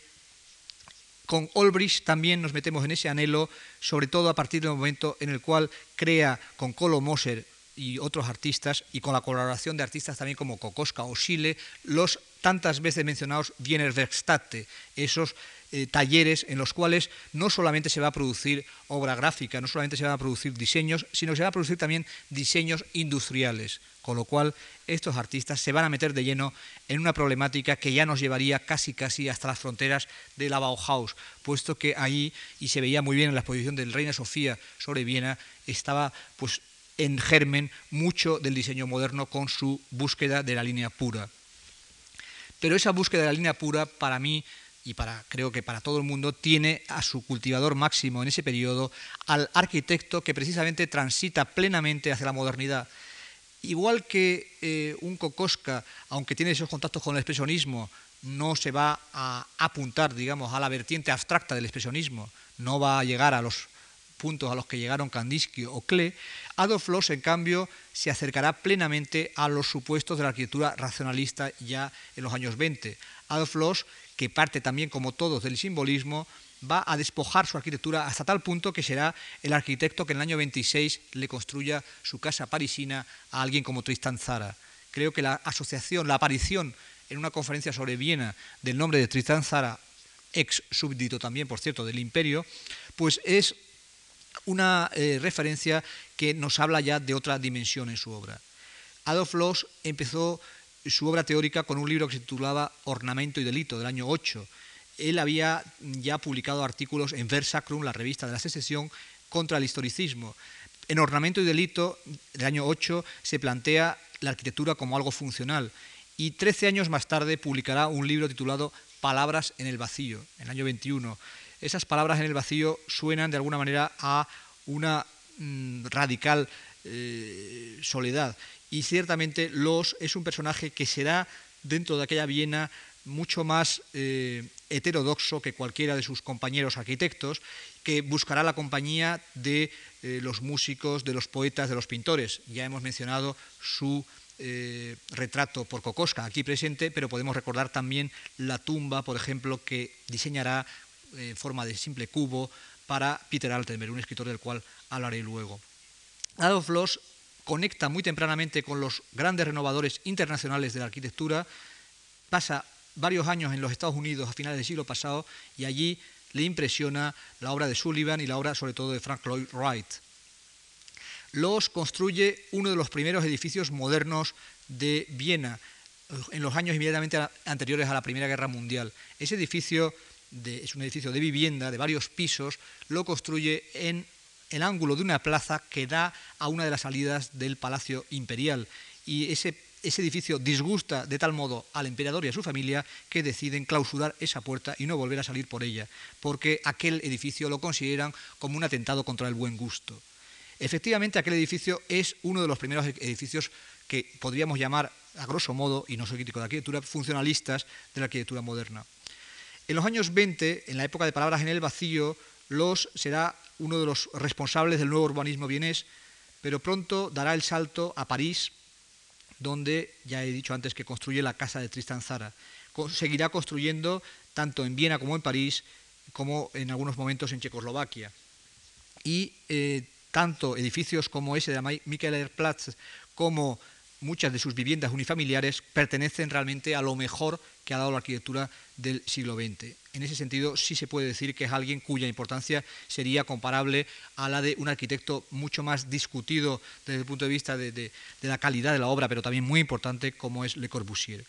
Speaker 2: con Olbrich también nos metemos en ese anhelo, sobre todo a partir del momento en el cual crea con Kolo Moser y otros artistas, y con la colaboración de artistas también como Kokoska o Schiele, los tantas veces mencionados Wiener Werkstätte, esos eh, talleres en los cuales no solamente se va a producir obra gráfica, no solamente se van a producir diseños, sino que se van a producir también diseños industriales, con lo cual estos artistas se van a meter de lleno en una problemática que ya nos llevaría casi casi hasta las fronteras de la Bauhaus, puesto que ahí, y se veía muy bien en la exposición del Reina Sofía sobre Viena, estaba pues en germen mucho del diseño moderno con su búsqueda de la línea pura. Pero esa búsqueda de la línea pura para mí y para, creo que para todo el mundo, tiene a su cultivador máximo en ese periodo al arquitecto que precisamente transita plenamente hacia la modernidad. Igual que eh, un Kokoska, aunque tiene esos contactos con el expresionismo, no se va a apuntar, digamos, a la vertiente abstracta del expresionismo, no va a llegar a los puntos a los que llegaron Kandinsky o Klee, Adolf Loos, en cambio, se acercará plenamente a los supuestos de la arquitectura racionalista ya en los años 20. Adolf Loos que parte también, como todos, del simbolismo, va a despojar su arquitectura hasta tal punto que será el arquitecto que en el año 26 le construya su casa parisina a alguien como Tristan Zara. Creo que la asociación, la aparición en una conferencia sobre Viena del nombre de Tristan Zara, ex súbdito también, por cierto, del imperio, pues es una eh, referencia que nos habla ya de otra dimensión en su obra. Adolf Loos empezó su obra teórica con un libro que se titulaba Ornamento y Delito, del año 8. Él había ya publicado artículos en Versacrum, la revista de la secesión, contra el historicismo. En Ornamento y Delito, del año 8, se plantea la arquitectura como algo funcional. Y 13 años más tarde publicará un libro titulado Palabras en el vacío, en el año 21. Esas palabras en el vacío suenan de alguna manera a una mm, radical eh, soledad y ciertamente Los es un personaje que será dentro de aquella Viena mucho más eh, heterodoxo que cualquiera de sus compañeros arquitectos, que buscará la compañía de eh, los músicos, de los poetas, de los pintores. Ya hemos mencionado su retrato por Kokoska aquí presente, pero podemos recordar también la tumba, por ejemplo, que diseñará en forma de simple cubo para Peter Altenberg, un escritor del cual hablaré luego. Adolf Loos conecta muy tempranamente con los grandes renovadores internacionales de la arquitectura, pasa varios años en los Estados Unidos a finales del siglo pasado y allí le impresiona la obra de Sullivan y la obra sobre todo de Frank Lloyd Wright. Los construye uno de los primeros edificios modernos de Viena eh, en los años inmediatamente anteriores a la Primera Guerra Mundial. Ese edificio es un edificio de vivienda de varios pisos, lo construye en el ángulo de una plaza que da a una de las salidas del Palacio Imperial. Y ese, edificio disgusta de tal modo al emperador y a su familia que deciden clausurar esa puerta y no volver a salir por ella, porque aquel edificio lo consideran como un atentado contra el buen gusto. Efectivamente, aquel edificio es uno de los primeros edificios que podríamos llamar, a grosso modo, y no soy crítico de arquitectura, funcionalistas de la arquitectura moderna. En los años 20, en la época de palabras en el vacío, Los será uno de los responsables del nuevo urbanismo vienés, pero pronto dará el salto a París, donde ya he dicho antes que construye la casa de Tristan Zara. Seguirá construyendo tanto en Viena como en París, como en algunos momentos en Checoslovaquia. Y eh, tanto edificios como ese de Michaelerplatz como muchas de sus viviendas unifamiliares pertenecen realmente a lo mejor que ha dado la arquitectura del siglo XX. En ese sentido, sí se puede decir que es alguien cuya importancia sería comparable a la de un arquitecto mucho más discutido desde el punto de vista de, la calidad de la obra, pero también muy importante como es Le Corbusier.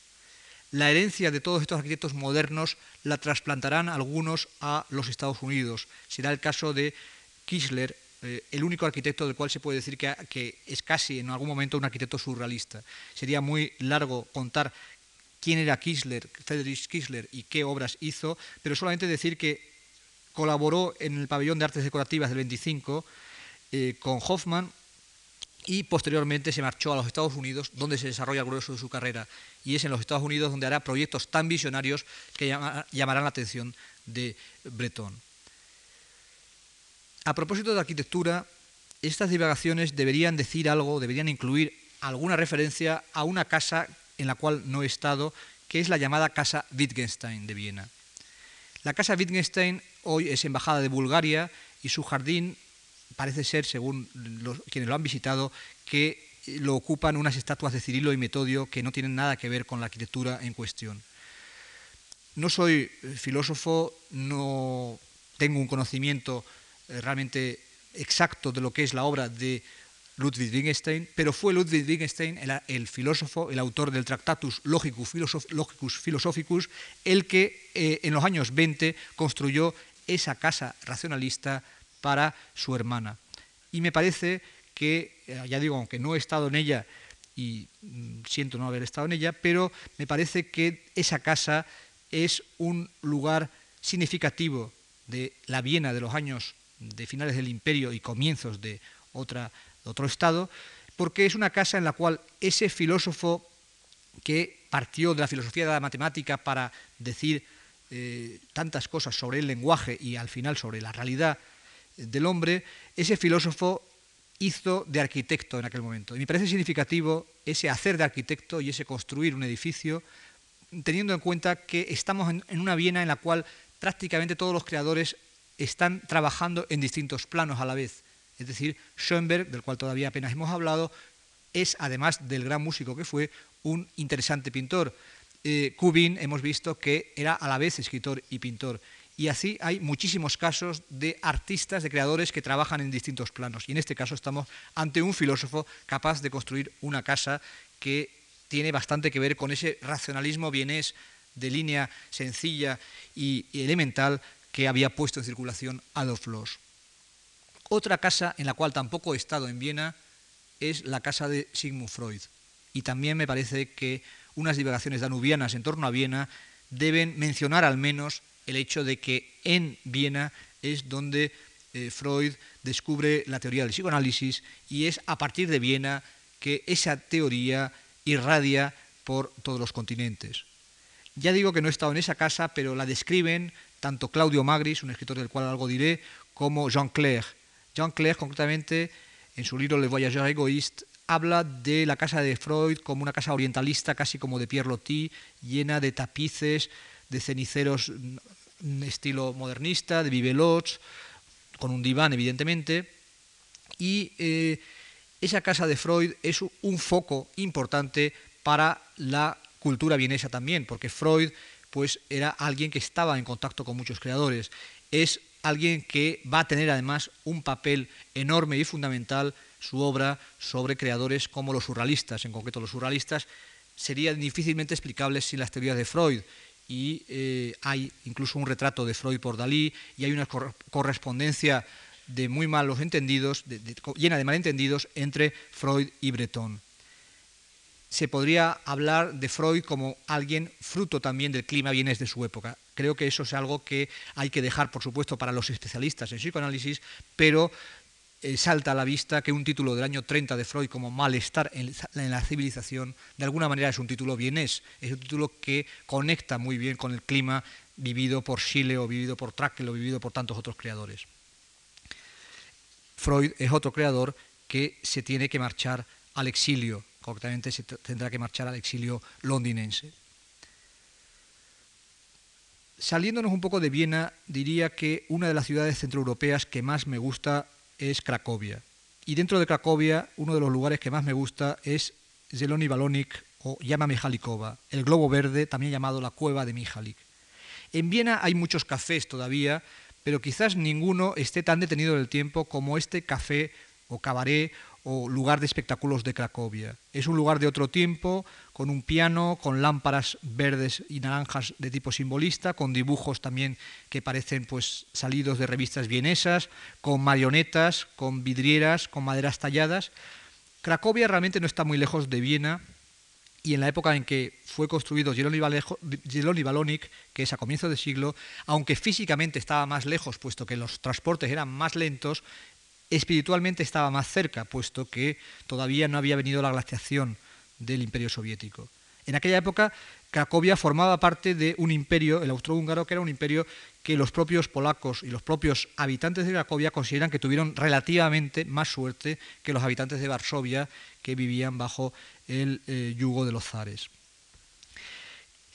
Speaker 2: La herencia de todos estos arquitectos modernos la trasplantarán algunos a los Estados Unidos. Será el caso de Kichler eh, el único arquitecto del cual se puede decir que, es casi en algún momento un arquitecto surrealista. Sería muy largo contar quién era Kisler, Friedrich Kisler y qué obras hizo, pero solamente decir que colaboró en el pabellón de artes decorativas del 25 eh, con Hoffman y posteriormente se marchó a los Estados Unidos, donde se desarrolla el grueso de su carrera. Y es en los Estados Unidos donde hará proyectos tan visionarios que llamarán la atención de Breton. A propósito de arquitectura, estas divagaciones deberían decir algo, deberían incluir alguna referencia a una casa en la cual no he estado, que es la llamada Casa Wittgenstein de Viena. La Casa Wittgenstein hoy es embajada de Bulgaria y su jardín parece ser, según quienes lo han visitado, que lo ocupan unas estatuas de Cirilo y Metodio que no tienen nada que ver con la arquitectura en cuestión. No soy filósofo, no tengo un conocimiento realmente exacto de lo que es la obra de Ludwig Wittgenstein, pero fue Ludwig Wittgenstein, el, filósofo, el autor del Tractatus Logicus, Philosophicus, el que eh, en los años 20 construyó esa casa racionalista para su hermana. Y me parece que, eh, ya digo, aunque no he estado en ella y mm, siento no haber estado en ella, pero me parece que esa casa es un lugar significativo de la Viena de los años de finales del imperio y comienzos de otro estado, porque es una casa en la cual ese filósofo que partió de la filosofía de la matemática para decir eh, tantas cosas sobre el lenguaje y al final sobre la realidad del hombre, ese filósofo hizo de arquitecto en aquel momento. Y me parece significativo ese hacer de arquitecto y ese construir un edificio, teniendo en cuenta que estamos en una Viena en la cual prácticamente todos los creadores están trabajando en distintos planos a la vez. Es decir, Schoenberg, del cual todavía apenas hemos hablado, es, además del gran músico que fue, un interesante pintor. Eh, Kubin hemos visto que era a la vez escritor y pintor. Y así hay muchísimos casos de artistas, de creadores que trabajan en distintos planos. Y en este caso estamos ante un filósofo capaz de construir una casa que tiene bastante que ver con ese racionalismo vienés de línea sencilla y elemental que había puesto en circulación Adolf Loos. Otra casa en la cual tampoco he estado en Viena es la casa de Sigmund Freud. Y también me parece que unas divagaciones danubianas en torno a Viena deben mencionar al menos el hecho de que en Viena es donde eh, Freud descubre la teoría del psicoanálisis y es a partir de Viena que esa teoría irradia por todos los continentes. Ya digo que no he estado en esa casa, pero la describen tanto Claudio Magris, un escritor del cual algo diré, como Jean Clair. Jean Clair, concretamente, en su libro Le Voyageur Egoiste, habla de la casa de Freud como una casa orientalista, casi como de Pierre Loti, llena de tapices, de ceniceros mm, estilo modernista, de bibelots, con un diván, evidentemente. Y eh, esa casa de Freud es un foco importante para la cultura vienesa también, porque Freud pues era alguien que estaba en contacto con muchos creadores. Es alguien que va a tener además un papel enorme y fundamental su obra sobre creadores como los surrealistas, en concreto los surrealistas, sería difícilmente explicable sin las teorías de Freud. Y eh, hay incluso un retrato de Freud por Dalí y hay una correspondencia de muy malos entendidos, llena de malentendidos entre Freud y Breton. Se podría hablar de Freud como alguien fruto también del clima bienes de su época. Creo que eso es algo que hay que dejar, por supuesto, para los especialistas en psicoanálisis, pero eh, salta a la vista que un título del año 30 de Freud como Malestar en, la civilización, de alguna manera es un título bienés, es un título que conecta muy bien con el clima vivido por Schiele o vivido por Trakl o vivido por tantos otros creadores. Freud es otro creador que se tiene que marchar al exilio, concretamente se tendrá que marchar al exilio londinense. Saliéndonos un poco de Viena, diría que una de las ciudades centroeuropeas que más me gusta es Cracovia. Y dentro de Cracovia, uno de los lugares que más me gusta es Zeloni Balonik o Llama Mijalikova, el globo verde, también llamado la cueva de Mijalik. En Viena hay muchos cafés todavía, pero quizás ninguno esté tan detenido en el tiempo como este café o cabaret o lugar de espectáculos de Cracovia. Es un lugar de otro tiempo, con un piano, con lámparas verdes y naranjas de tipo simbolista, con dibujos también que parecen pues salidos de revistas vienesas, con marionetas, con vidrieras, con maderas talladas. Cracovia realmente no está muy lejos de Viena y en la época en que fue construido Jeloni Balonic, que es a comienzo de siglo, aunque físicamente estaba más lejos, puesto que los transportes eran más lentos, espiritualmente estaba más cerca, puesto que todavía no había venido la glaciación del imperio soviético. En aquella época, Cracovia formaba parte de un imperio, el austrohúngaro, que era un imperio que los propios polacos y los propios habitantes de Cracovia consideran que tuvieron relativamente más suerte que los habitantes de Varsovia, que vivían bajo el eh, yugo de los zares.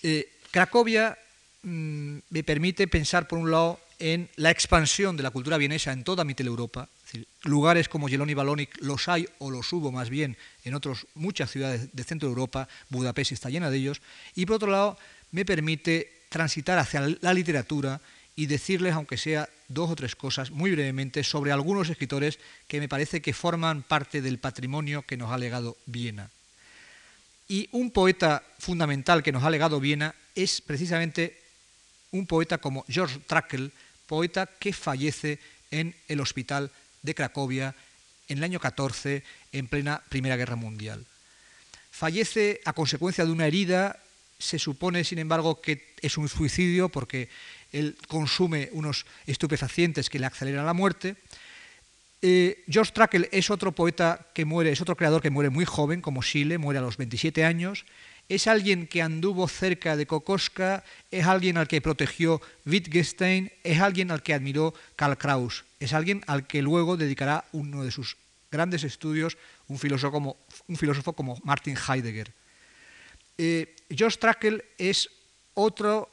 Speaker 2: Eh, Cracovia mm, me permite pensar, por un lado, en la expansión de la cultura vienesa en toda Mitteleuropa, lugares como Jeloni Balonic los hay o los hubo más bien en otras muchas ciudades de Centro Europa, Budapest está llena de ellos, y por otro lado me permite transitar hacia la literatura y decirles, aunque sea dos o tres cosas, muy brevemente, sobre algunos escritores que me parece que forman parte del patrimonio que nos ha legado Viena. Y un poeta fundamental que nos ha legado Viena es precisamente un poeta como George Trakl, poeta que fallece en el hospital de Cracovia en el año 14, en plena Primera Guerra Mundial. Fallece a consecuencia de una herida, se supone, sin embargo, que es un suicidio porque él consume unos estupefacientes que le aceleran la muerte. Eh, George Trakl es otro poeta que muere, es otro creador que muere muy joven, como Schiele, muere a los 27 años. Es alguien que anduvo cerca de Kokoschka, es alguien al que protegió Wittgenstein, es alguien al que admiró Karl Kraus es alguien al que luego dedicará uno de sus grandes estudios un filósofo como, un filósofo como Martin Heidegger. Eh, George Trakl es otro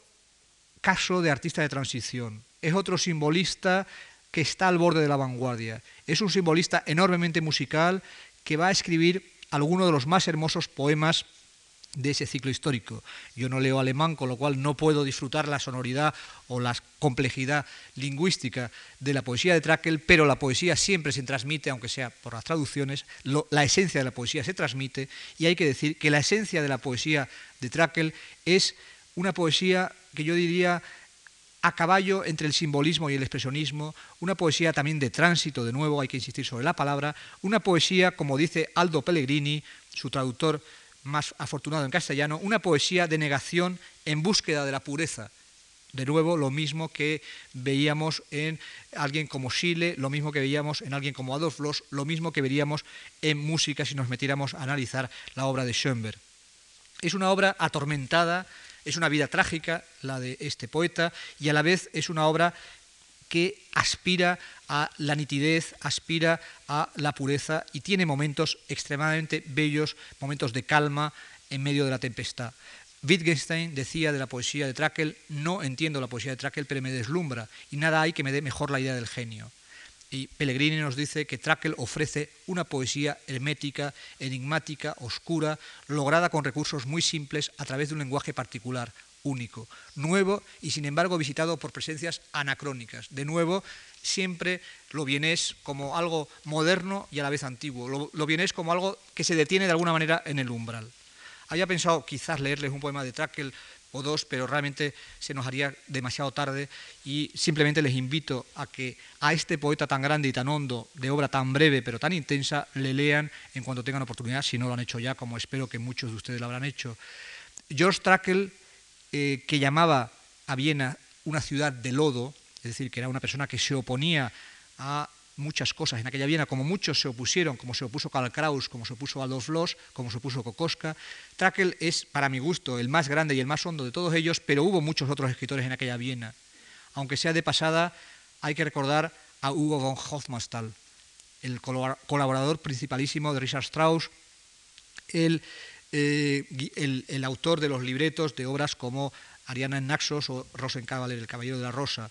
Speaker 2: caso de artista de transición, es otro simbolista que está al borde de la vanguardia, es un simbolista enormemente musical que va a escribir algunos de los más hermosos poemas de ese ciclo histórico. Yo no leo alemán, con lo cual no puedo disfrutar la sonoridad o la complejidad lingüística de la poesía de Trakl, pero la poesía siempre se transmite, aunque sea por las traducciones, la esencia de la poesía se transmite y hay que decir que la esencia de la poesía de Trakl es una poesía que yo diría a caballo entre el simbolismo y el expresionismo, una poesía también de tránsito, de nuevo hay que insistir sobre la palabra, una poesía, como dice Aldo Pellegrini, su traductor más afortunado en castellano, una poesía de negación en búsqueda de la pureza. De nuevo, lo mismo que veíamos en alguien como Schiele, lo mismo que veíamos en alguien como Adolf Loos, lo mismo que veríamos en música si nos metiéramos a analizar la obra de Schoenberg. Es una obra atormentada, es una vida trágica la de este poeta y a la vez es una obra que aspira a la nitidez, aspira a la pureza y tiene momentos extremadamente bellos, momentos de calma en medio de la tempestad. Wittgenstein decía de la poesía de Trakl, no entiendo la poesía de Trakl, pero me deslumbra y nada hay que me dé mejor la idea del genio. Y Pellegrini nos dice que Trakl ofrece una poesía hermética, enigmática, oscura, lograda con recursos muy simples a través de un lenguaje particular, único, nuevo y sin embargo visitado por presencias anacrónicas. De nuevo, siempre lo vienes como algo moderno y a la vez antiguo, lo, lo como algo que se detiene de alguna manera en el umbral. Había pensado quizás leerles un poema de Trakl o dos, pero realmente se nos haría demasiado tarde y simplemente les invito a que a este poeta tan grande y tan hondo, de obra tan breve pero tan intensa, le lean en cuanto tengan oportunidad, si no lo han hecho ya, como espero que muchos de ustedes lo habrán hecho. George Trakl, eh, que llamaba a Viena una ciudad de lodo, es decir, que era una persona que se oponía a muchas cosas en aquella Viena, como muchos se opusieron, como se opuso Karl Kraus, como se opuso Adolf Loos, como se opuso Kokoska. Trakl es, para mi gusto, el más grande y el más hondo de todos ellos, pero hubo muchos otros escritores en aquella Viena. Aunque sea de pasada, hay que recordar a Hugo von Hofmannsthal, el colaborador principalísimo de Richard Strauss, el, eh, el, autor de los libretos de obras como Ariana en Naxos o Rosenkavalier, el Caballero de la Rosa,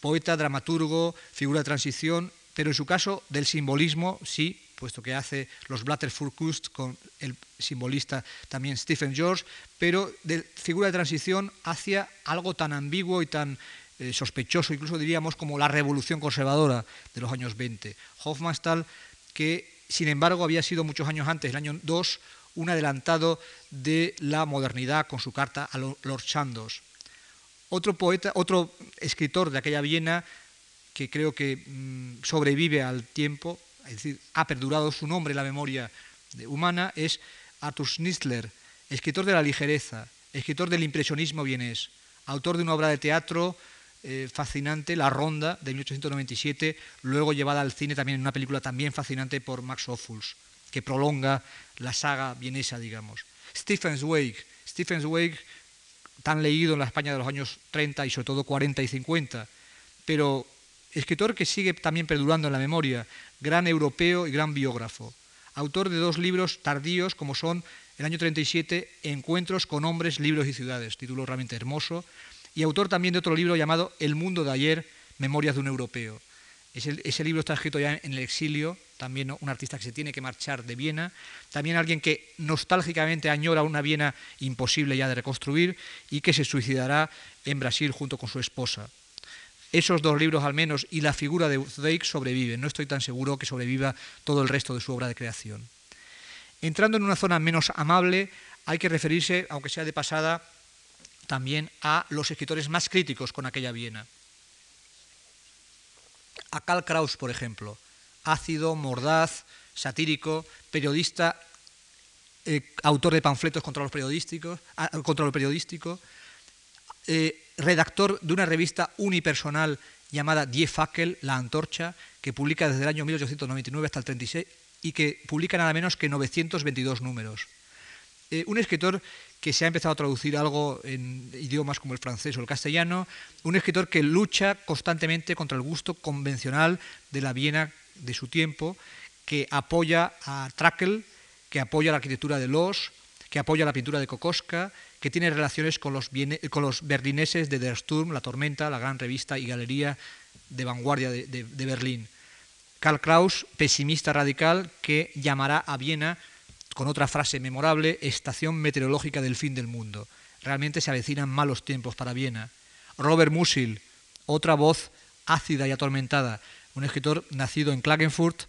Speaker 2: poeta, dramaturgo, figura de transición, pero en su caso del simbolismo sí, puesto que hace los Blatterfurkust con el simbolista también Stephen George, pero de figura de transición hacia algo tan ambiguo y tan eh, sospechoso, incluso diríamos como la revolución conservadora de los años 20. Hofmannsthal, que sin embargo había sido muchos años antes, el año 2, un adelantado de la modernidad con su carta a Lord Chandos. Otro poeta, otro escritor de aquella Viena que creo que mm, sobrevive al tiempo, es decir, ha perdurado su nombre en la memoria humana, es Arthur Schnitzler, escritor de la ligereza, escritor del impresionismo vienés, autor de una obra de teatro eh, fascinante, La Ronda, de 1897, luego llevada al cine también en una película también fascinante por Max Ophuls, que prolonga la saga vienesa, digamos. Stephen Zweig, Stephen Zweig, tan leído en la España de los años 30 y sobre todo 40 y 50, pero escritor que sigue también perdurando en la memoria, gran europeo y gran biógrafo, autor de dos libros tardíos como son el año 37, Encuentros con hombres, libros y ciudades, título realmente hermoso, y autor también de otro libro llamado El mundo de ayer, Memorias de un europeo. Ese, ese, libro está escrito ya en el exilio, también un artista que se tiene que marchar de Viena, también alguien que nostálgicamente añora una Viena imposible ya de reconstruir y que se suicidará en Brasil junto con su esposa. Esos dos libros al menos y la figura de Zweig sobreviven. No estoy tan seguro que sobreviva todo el resto de su obra de creación. Entrando en una zona menos amable, hay que referirse, aunque sea de pasada, también a los escritores más críticos con aquella Viena. A Karl Kraus, por ejemplo, ácido, mordaz, satírico, periodista, eh, autor de panfletos contra, los periodísticos, ah, contra lo periodístico, eh, redactor de una revista unipersonal llamada Die Fackel, La Antorcha, que publica desde el año 1899 hasta el 36 y que publica nada menos que 922 números. Eh, un escritor que se ha empezado a traducir algo en idiomas como el francés o el castellano, un escritor que lucha constantemente contra el gusto convencional de la Viena de su tiempo, que apoya a Trakl, que apoya la arquitectura de Los, que apoya la pintura de Kokoska, que tiene relaciones con los, con los berlineses de Der Sturm, La Tormenta, la gran revista y galería de vanguardia de, de Berlín. Karl Kraus, pesimista radical, que llamará a Viena, con otra frase memorable, estación meteorológica del fin del mundo. Realmente se avecinan malos tiempos para Viena. Robert Musil, otra voz ácida y atormentada, un escritor nacido en Klagenfurt,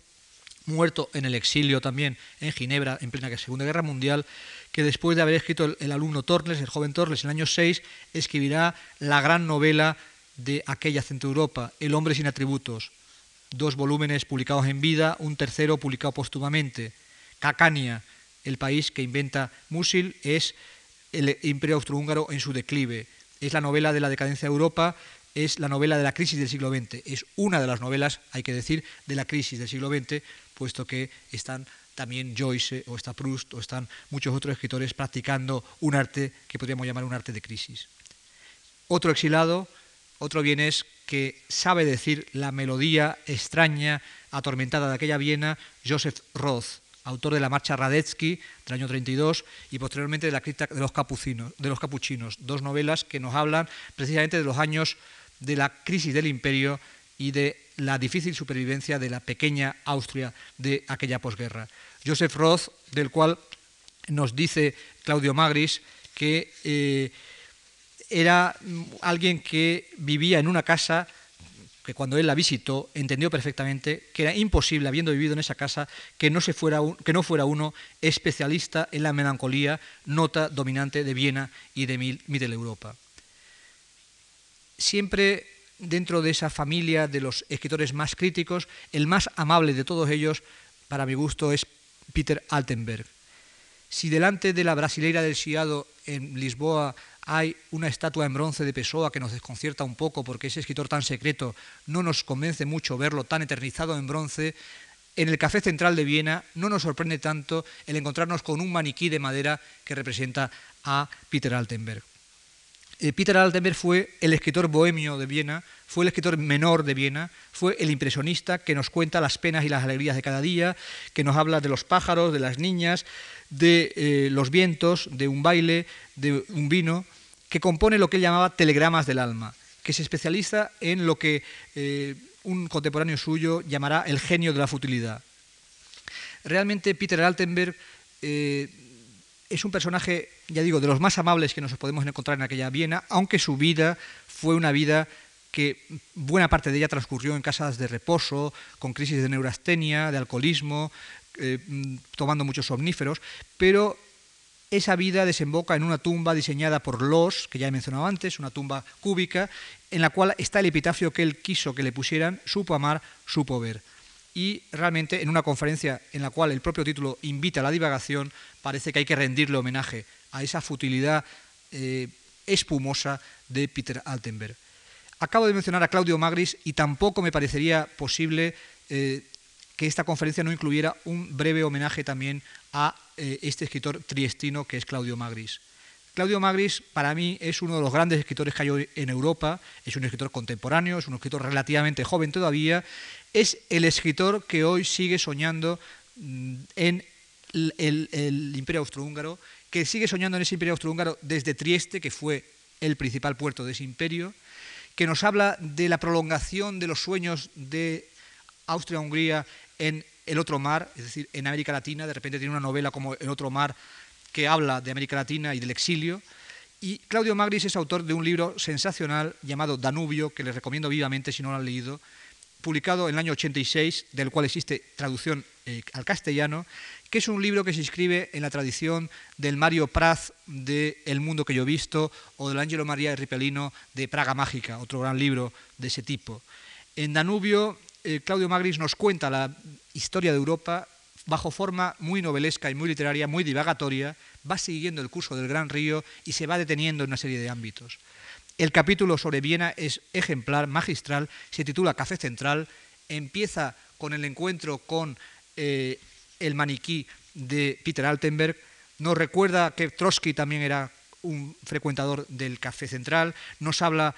Speaker 2: muerto en el exilio también en Ginebra en plena Segunda Guerra Mundial, que después de haber escrito el, alumno Torles, el joven Torles, en el año 6, escribirá la gran novela de aquella Centro Europa, El hombre sin atributos. Dos volúmenes publicados en vida, un tercero publicado póstumamente. Cacania, el país que inventa Musil, es el imperio austrohúngaro en su declive. Es la novela de la decadencia de Europa, es la novela de la crisis del siglo XX. Es una de las novelas, hay que decir, de la crisis del siglo XX, puesto que están también Joyce o está Proust o están muchos otros escritores practicando un arte que podríamos llamar un arte de crisis. Otro exilado, otro vienés que sabe decir la melodía extraña, atormentada de aquella Viena, Joseph Roth, autor de la marcha Radetzky del año 32 y posteriormente de la crítica de los, de los capuchinos, dos novelas que nos hablan precisamente de los años de la crisis del imperio y de la difícil supervivencia de la pequeña Austria de aquella posguerra. Joseph Roth, del cual nos dice Claudio Magris que eh, era alguien que vivía en una casa que cuando él la visitó entendió perfectamente que era imposible, habiendo vivido en esa casa, que no, se fuera que no fuera uno especialista en la melancolía, nota dominante de Viena y de Mitteleuropa. Siempre dentro de esa familia de los escritores más críticos, el más amable de todos ellos, para mi gusto, es Peter Altenberg. Si delante de la brasileira del Chiado en Lisboa hay una estatua en bronce de Pessoa que nos desconcierta un poco porque ese escritor tan secreto no nos convence mucho verlo tan eternizado en bronce. En el Café Central de Viena no nos sorprende tanto el encontrarnos con un maniquí de madera que representa a Peter Altenberg. Eh, Peter Altenberg fue el escritor bohemio de Viena, fue el escritor menor de Viena, fue el impresionista que nos cuenta las penas y las alegrías de cada día, que nos habla de los pájaros, de las niñas, de eh, los vientos, de un baile, de un vino, que compone lo que él llamaba telegramas del alma, que se especializa en lo que eh, un contemporáneo suyo llamará el genio de la futilidad. Realmente Peter Altenberg es un personaje, ya digo, de los más amables que nos podemos encontrar en aquella Viena, aunque su vida fue una vida que buena parte de ella transcurrió en casas de reposo, con crisis de neurastenia, de alcoholismo, eh, mm, tomando muchos somníferos, pero esa vida desemboca en una tumba diseñada por Los, que ya he mencionado antes, una tumba cúbica, en la cual está el epitafio que él quiso que le pusieran, supo amar, supo ver. Y realmente en una conferencia en la cual el propio título invita a la divagación, parece que hay que rendirle homenaje a esa futilidad eh, espumosa de Peter Altenberg. Acabo de mencionar a Claudio Magris y tampoco me parecería posible eh, que esta conferencia no incluyera un breve homenaje también a eh, este escritor triestino que es Claudio Magris. Claudio Magris para mí es uno de los grandes escritores que hay hoy en Europa, es un escritor contemporáneo, es un escritor relativamente joven todavía, es el escritor que hoy sigue soñando mm, en el, imperio austrohúngaro, que sigue soñando en ese imperio austrohúngaro desde Trieste, que fue el principal puerto de ese imperio, que nos habla de la prolongación de los sueños de Austria-Hungría en el otro mar, es decir, en América Latina, de repente tiene una novela como El otro mar que habla de América Latina y del exilio. Y Claudio Magris es autor de un libro sensacional llamado Danubio, que les recomiendo vivamente si no lo han leído, publicado en el año 86, del cual existe traducción eh, al castellano, que es un libro que se inscribe en la tradición del Mario Praz de El mundo que yo he visto o del Angelo María Ripelino de Praga Mágica, otro gran libro de ese tipo. En Danubio eh, Claudio Magris nos cuenta la historia de Europa bajo forma muy novelesca y muy literaria, muy divagatoria, va siguiendo el curso del Gran Río y se va deteniendo en una serie de ámbitos. El capítulo sobre Viena es ejemplar, magistral, se titula Café Central, empieza con el encuentro con eh, el maniquí de Peter Altenberg, nos recuerda que Trotsky también era un frecuentador del Café Central, nos habla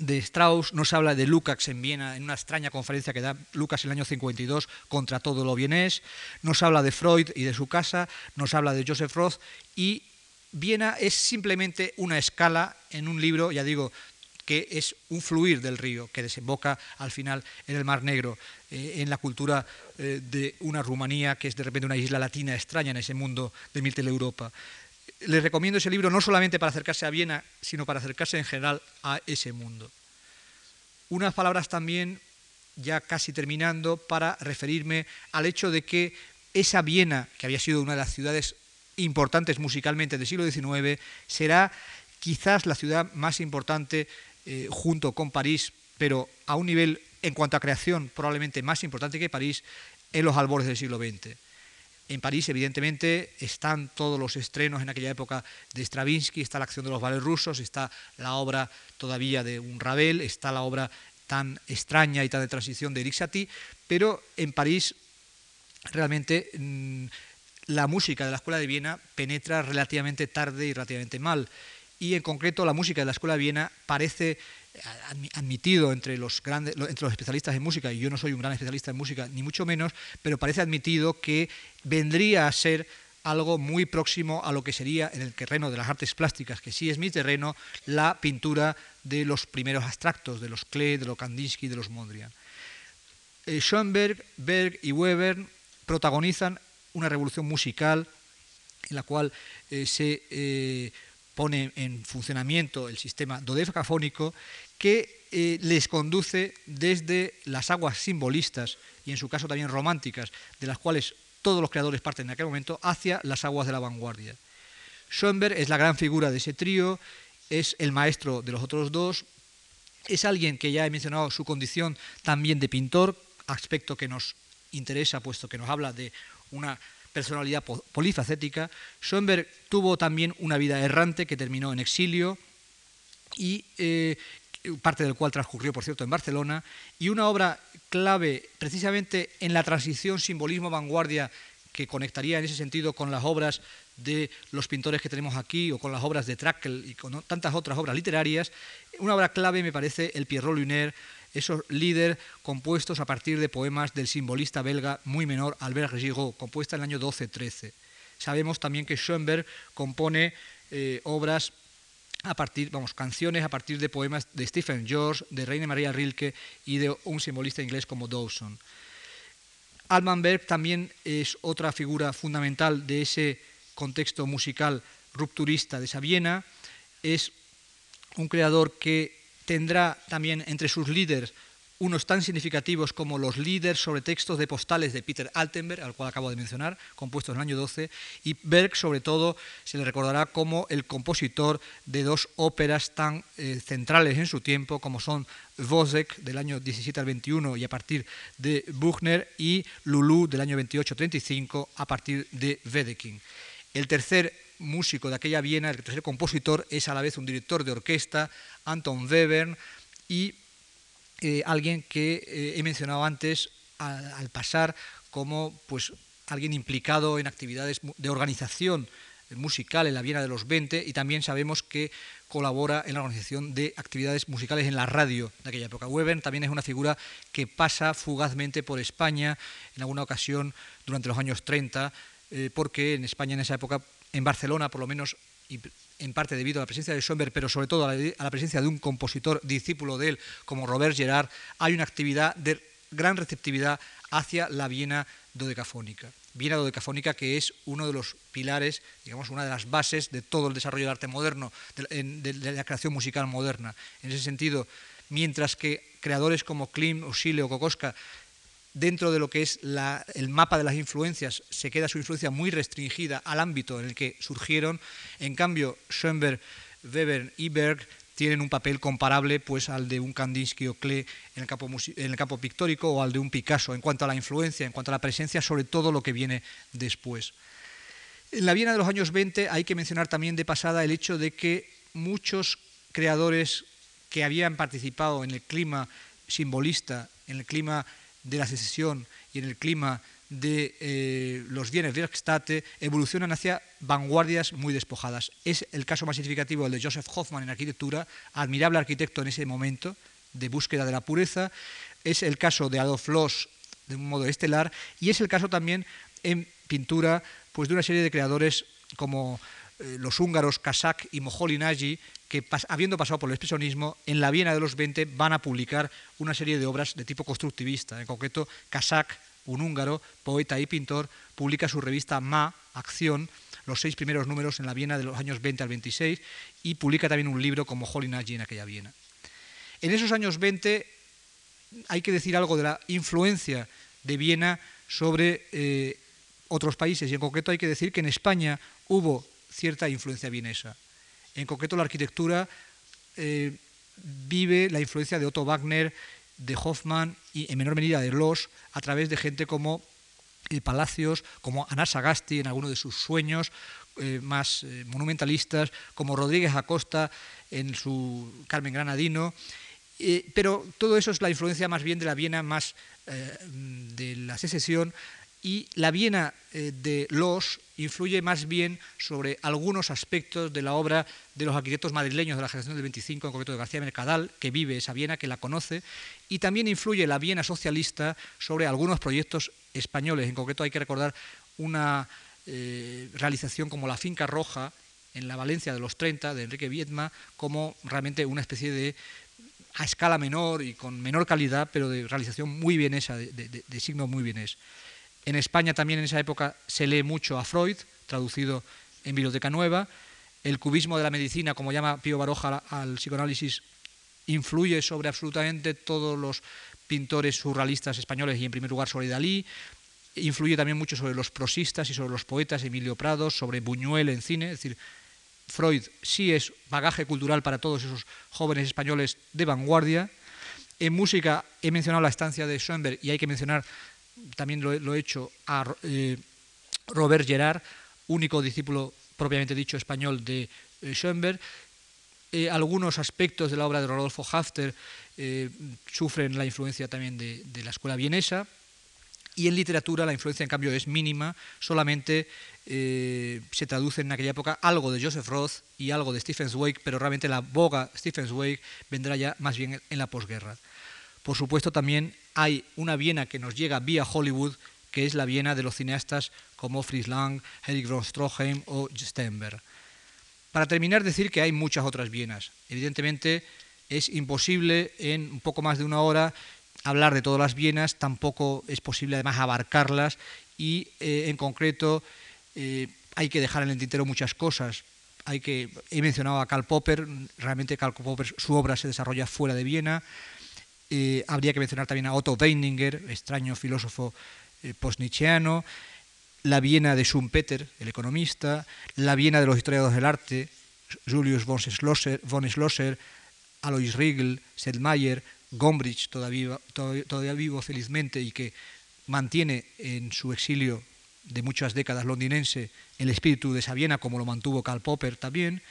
Speaker 2: de Strauss, nos habla de Lukács en Viena, en una extraña conferencia que da Lucas en el año 52 contra todo lo vienés, nos habla de Freud y de su casa, nos habla de Joseph Roth y Viena es simplemente una escala en un libro, ya digo, que es un fluir del río que desemboca al final en el Mar Negro, eh, en la cultura eh, de una Rumanía que es de repente una isla latina extraña en ese mundo de Mitteleuropa. Europa les recomiendo ese libro no solamente para acercarse a Viena, sino para acercarse en general a ese mundo. Unas palabras también, ya casi terminando, para referirme al hecho de que esa Viena, que había sido una de las ciudades importantes musicalmente del siglo XIX, será quizás la ciudad más importante eh, junto con París, pero a un nivel en cuanto a creación probablemente más importante que París en los albores del siglo XX. En París, evidentemente, están todos los estrenos en aquella época de Stravinsky, está la acción de los vales rusos, está la obra todavía de un Ravel, está la obra tan extraña y tan de transición de Eric Satie, pero en París realmente mm, la música de la Escuela de Viena penetra relativamente tarde y relativamente mal. Y en concreto la música de la Escuela de Viena parece admitido entre los, grandes, entre los especialistas en música, y yo no soy un gran especialista en música, ni mucho menos, pero parece admitido que vendría a ser algo muy próximo a lo que sería en el terreno de las artes plásticas, que sí es mi terreno, la pintura de los primeros abstractos, de los Klee, de los Kandinsky, de los Mondrian. eh, Schoenberg, Berg y Weber protagonizan una revolución musical en la cual eh, se eh, pone en funcionamiento el sistema dodecafónico que les conduce desde las aguas simbolistas y en su caso también románticas, de las cuales todos los creadores parten en aquel momento, hacia las aguas de la vanguardia. Schoenberg es la gran figura de ese trío, es el maestro de los otros dos, es alguien que ya he mencionado su condición también de pintor, aspecto que nos interesa puesto que nos habla de una personalidad polifacética. Schoenberg tuvo también una vida errante que terminó en exilio y eh, parte del cual transcurrió, por cierto, en Barcelona, y una obra clave precisamente en la transición simbolismo-vanguardia que conectaría en ese sentido con las obras de los pintores que tenemos aquí o con las obras de Trakl y con tantas otras obras literarias. Una obra clave me parece el Pierrot Lunaire, esos líderes compuestos a partir de poemas del simbolista belga muy menor Albert Giraud, compuesta en el año 12-13. Sabemos también que Schoenberg compone eh, obras a partir, vamos, canciones a partir de poemas de Stephen George, de Reina María Rilke y de un simbolista inglés como Dawson. Alman Berg también es otra figura fundamental de ese contexto musical rupturista de esa Viena. Es un creador que tendrá también entre sus líderes unos tan significativos como los líderes sobre textos de postales de Peter Altenberg, al cual acabo de mencionar, compuestos en el año 12, y Berg, sobre todo, se le recordará como el compositor de dos óperas tan eh, centrales en su tiempo, como son Wozzeck, del año 17 al 21, y a partir de Buchner, y Lulu, del año 28-35, a partir de Wedekind. El tercer músico de aquella Viena, el tercer compositor, es a la vez un director de orquesta, Anton Webern, y eh, alguien que eh, he mencionado antes al pasar como pues, alguien implicado en actividades de organización musical en la Viena de los 20 y también sabemos que colabora en la organización de actividades musicales en la radio de aquella época. Webern también es una figura que pasa fugazmente por España en alguna ocasión durante los años 30, eh, porque en España en esa época, en Barcelona por lo menos, en parte debido a la presencia de Schoenberg, pero sobre todo a la, presencia de un compositor discípulo de él como Robert Gerard, hay una actividad de gran receptividad hacia la Viena dodecafónica. Viena dodecafónica que es uno de los pilares, digamos, una de las bases de todo el desarrollo del arte moderno, de, la creación musical moderna. En ese sentido, mientras que creadores como Klim, Osile o Kokoska dentro de lo que es el mapa de las influencias, se queda su influencia muy restringida al ámbito en el que surgieron. En cambio, Schoenberg, Weber y Berg tienen un papel comparable pues, al de un Kandinsky o Klee en el, campo, en el campo pictórico o al de un Picasso en cuanto a la influencia, en cuanto a la presencia, sobre todo lo que viene después. En la Viena de los años 20 hay que mencionar también de pasada el hecho de que muchos creadores que habían participado en el clima simbolista, en el clima de la secesión y en el clima de eh, los bienes Werkstätte evolucionan hacia vanguardias muy despojadas. Es el caso más significativo el de Joseph Hoffman en arquitectura, admirable arquitecto en ese momento de búsqueda de la pureza. Es el caso de Adolf Loos de un modo estelar y es el caso también en pintura pues de una serie de creadores como eh, los húngaros Kazak y Moholy Nagy, que habiendo pasado por el expresionismo, en la Viena de los 20 van a publicar una serie de obras de tipo constructivista. En concreto, Kazak, un húngaro, poeta y pintor, publica su revista Ma, Acción, los seis primeros números en la Viena de los años 20 al 26, y publica también un libro como Moholy Nagy en aquella Viena. En esos años 20 hay que decir algo de la influencia de Viena sobre eh, otros países, y en concreto hay que decir que en España hubo cierta influencia vienesa. En concreto, la arquitectura eh, vive la influencia de Otto Wagner, de Hoffman y en menor medida de Loos a través de gente como eh, Palacios, como Ana Sagasti en alguno de sus sueños eh, más monumentalistas, como Rodríguez Acosta en su Carmen Granadino. pero todo eso es la influencia más bien de la Viena más de la secesión y la Viena eh, de Los influye más bien sobre algunos aspectos de la obra de los arquitectos madrileños de la generación del 25, en concreto de García Mercadal, que vive esa Viena, que la conoce, y también influye la Viena socialista sobre algunos proyectos españoles. En concreto hay que recordar una eh, realización como la Finca Roja en la Valencia de los 30 de Enrique Viedma como realmente una especie de a escala menor y con menor calidad, pero de realización muy vienesa, de, de, signo muy bienes. En España también en esa época se lee mucho a Freud, traducido en Biblioteca Nueva. El cubismo de la medicina, como llama Pío Baroja al psicoanálisis, influye sobre absolutamente todos los pintores surrealistas españoles y en primer lugar sobre Dalí. Influye también mucho sobre los prosistas y sobre los poetas, Emilio Prados, sobre Buñuel en cine. Es decir, Freud sí es bagaje cultural para todos esos jóvenes españoles de vanguardia. En música he mencionado la estancia de Schoenberg y hay que mencionar, también lo, he hecho, a eh, Robert Gerard, único discípulo propiamente dicho español de eh, Schoenberg. Eh, algunos aspectos de la obra de Rodolfo Hafter sufren la influencia también de la escuela vienesa, y en literatura la influencia, en cambio, es mínima, solamente se traduce en aquella época algo de Joseph Roth y algo de Stephen Zweig, pero realmente la boga Stephen Zweig vendrá ya más bien en la posguerra. Por supuesto, también hay una Viena que nos llega vía Hollywood, que es la Viena de los cineastas como Fritz Lang, Erich von Stroheim o Stenberg. Para terminar, decir que hay muchas otras Vienas. Evidentemente, es imposible en un poco más de una hora hablar de todas las Vienas, tampoco es posible además abarcarlas y eh, en concreto eh, hay que dejar en el tintero muchas cosas. Hay que, he mencionado a Karl Popper, realmente Karl Popper, su obra se desarrolla fuera de Viena. Eh, habría que mencionar también a Otto Weininger, extraño filósofo post-nietzscheano, la Viena de Schumpeter, el economista, la Viena de los historiadores del arte, Julius von Schlosser, Alois Riegel, Sedlmayer, Gombrich, todavía, todavía vivo felizmente y que mantiene en su exilio de muchas décadas londinense el espíritu de esa Viena, como lo mantuvo Karl Popper también,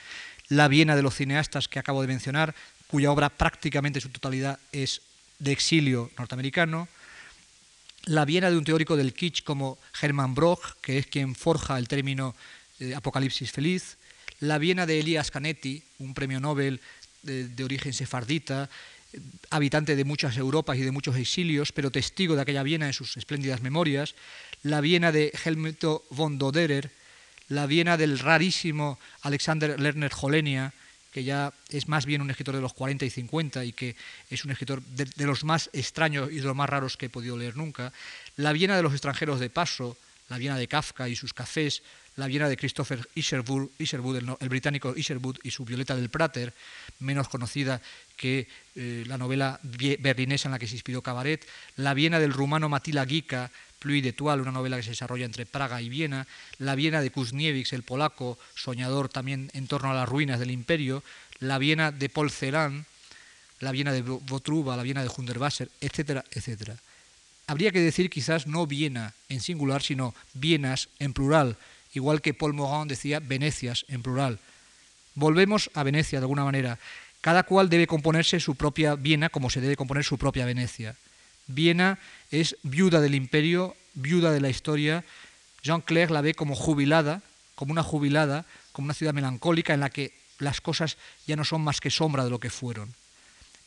Speaker 2: la Viena de los cineastas que acabo de mencionar, cuya obra prácticamente en su totalidad es de exilio norteamericano, la Viena de un teórico del kitsch como Hermann Broch, que es quien forja el término eh, apocalipsis feliz, la Viena de Elias Canetti, un premio Nobel de, de origen sefardita, habitante de muchas Europas y de muchos exilios, pero testigo de aquella Viena en sus espléndidas memorias, la Viena de Helmut von Doderer, la Viena del rarísimo Alexander Lerner Holenia, que ya es más bien un escritor de los 40 y 50 y que es un escritor de, los más extraños y de los más raros que he podido leer nunca, la Viena de los extranjeros de paso, la Viena de Kafka y sus cafés, la Viena de Christopher Isherwood, el, británico Isherwood y su Violeta del Prater, menos conocida que eh, la novela berlinesa en la que se inspiró Cabaret, la Viena del rumano Matila Gica, Pluie de Toile, una novela que se desarrolla entre Praga y Viena, la Viena de Kuzniewicz, el polaco, soñador también en torno a las ruinas del imperio, la Viena de Paul Celan, la Viena de Botruba, la Viena de Hundertwasser, etcétera, etcétera. Habría que decir quizás no Viena en singular, sino Vienas en plural, igual que Paul Morand decía Venecias en plural. Volvemos a Venecia de alguna manera. Cada cual debe componerse su propia Viena como se debe componer su propia Venecia. Viena es viuda del imperio, viuda de la historia. Jean Clair la ve como jubilada, como una jubilada, como una ciudad melancólica en la que las cosas ya no son más que sombra de lo que fueron.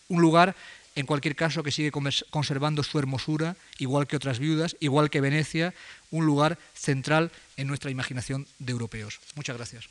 Speaker 2: Un lugar, en cualquier caso, que sigue conservando su hermosura, igual que otras viudas, igual que Venecia, un lugar central en nuestra imaginación de europeos. Muchas gracias.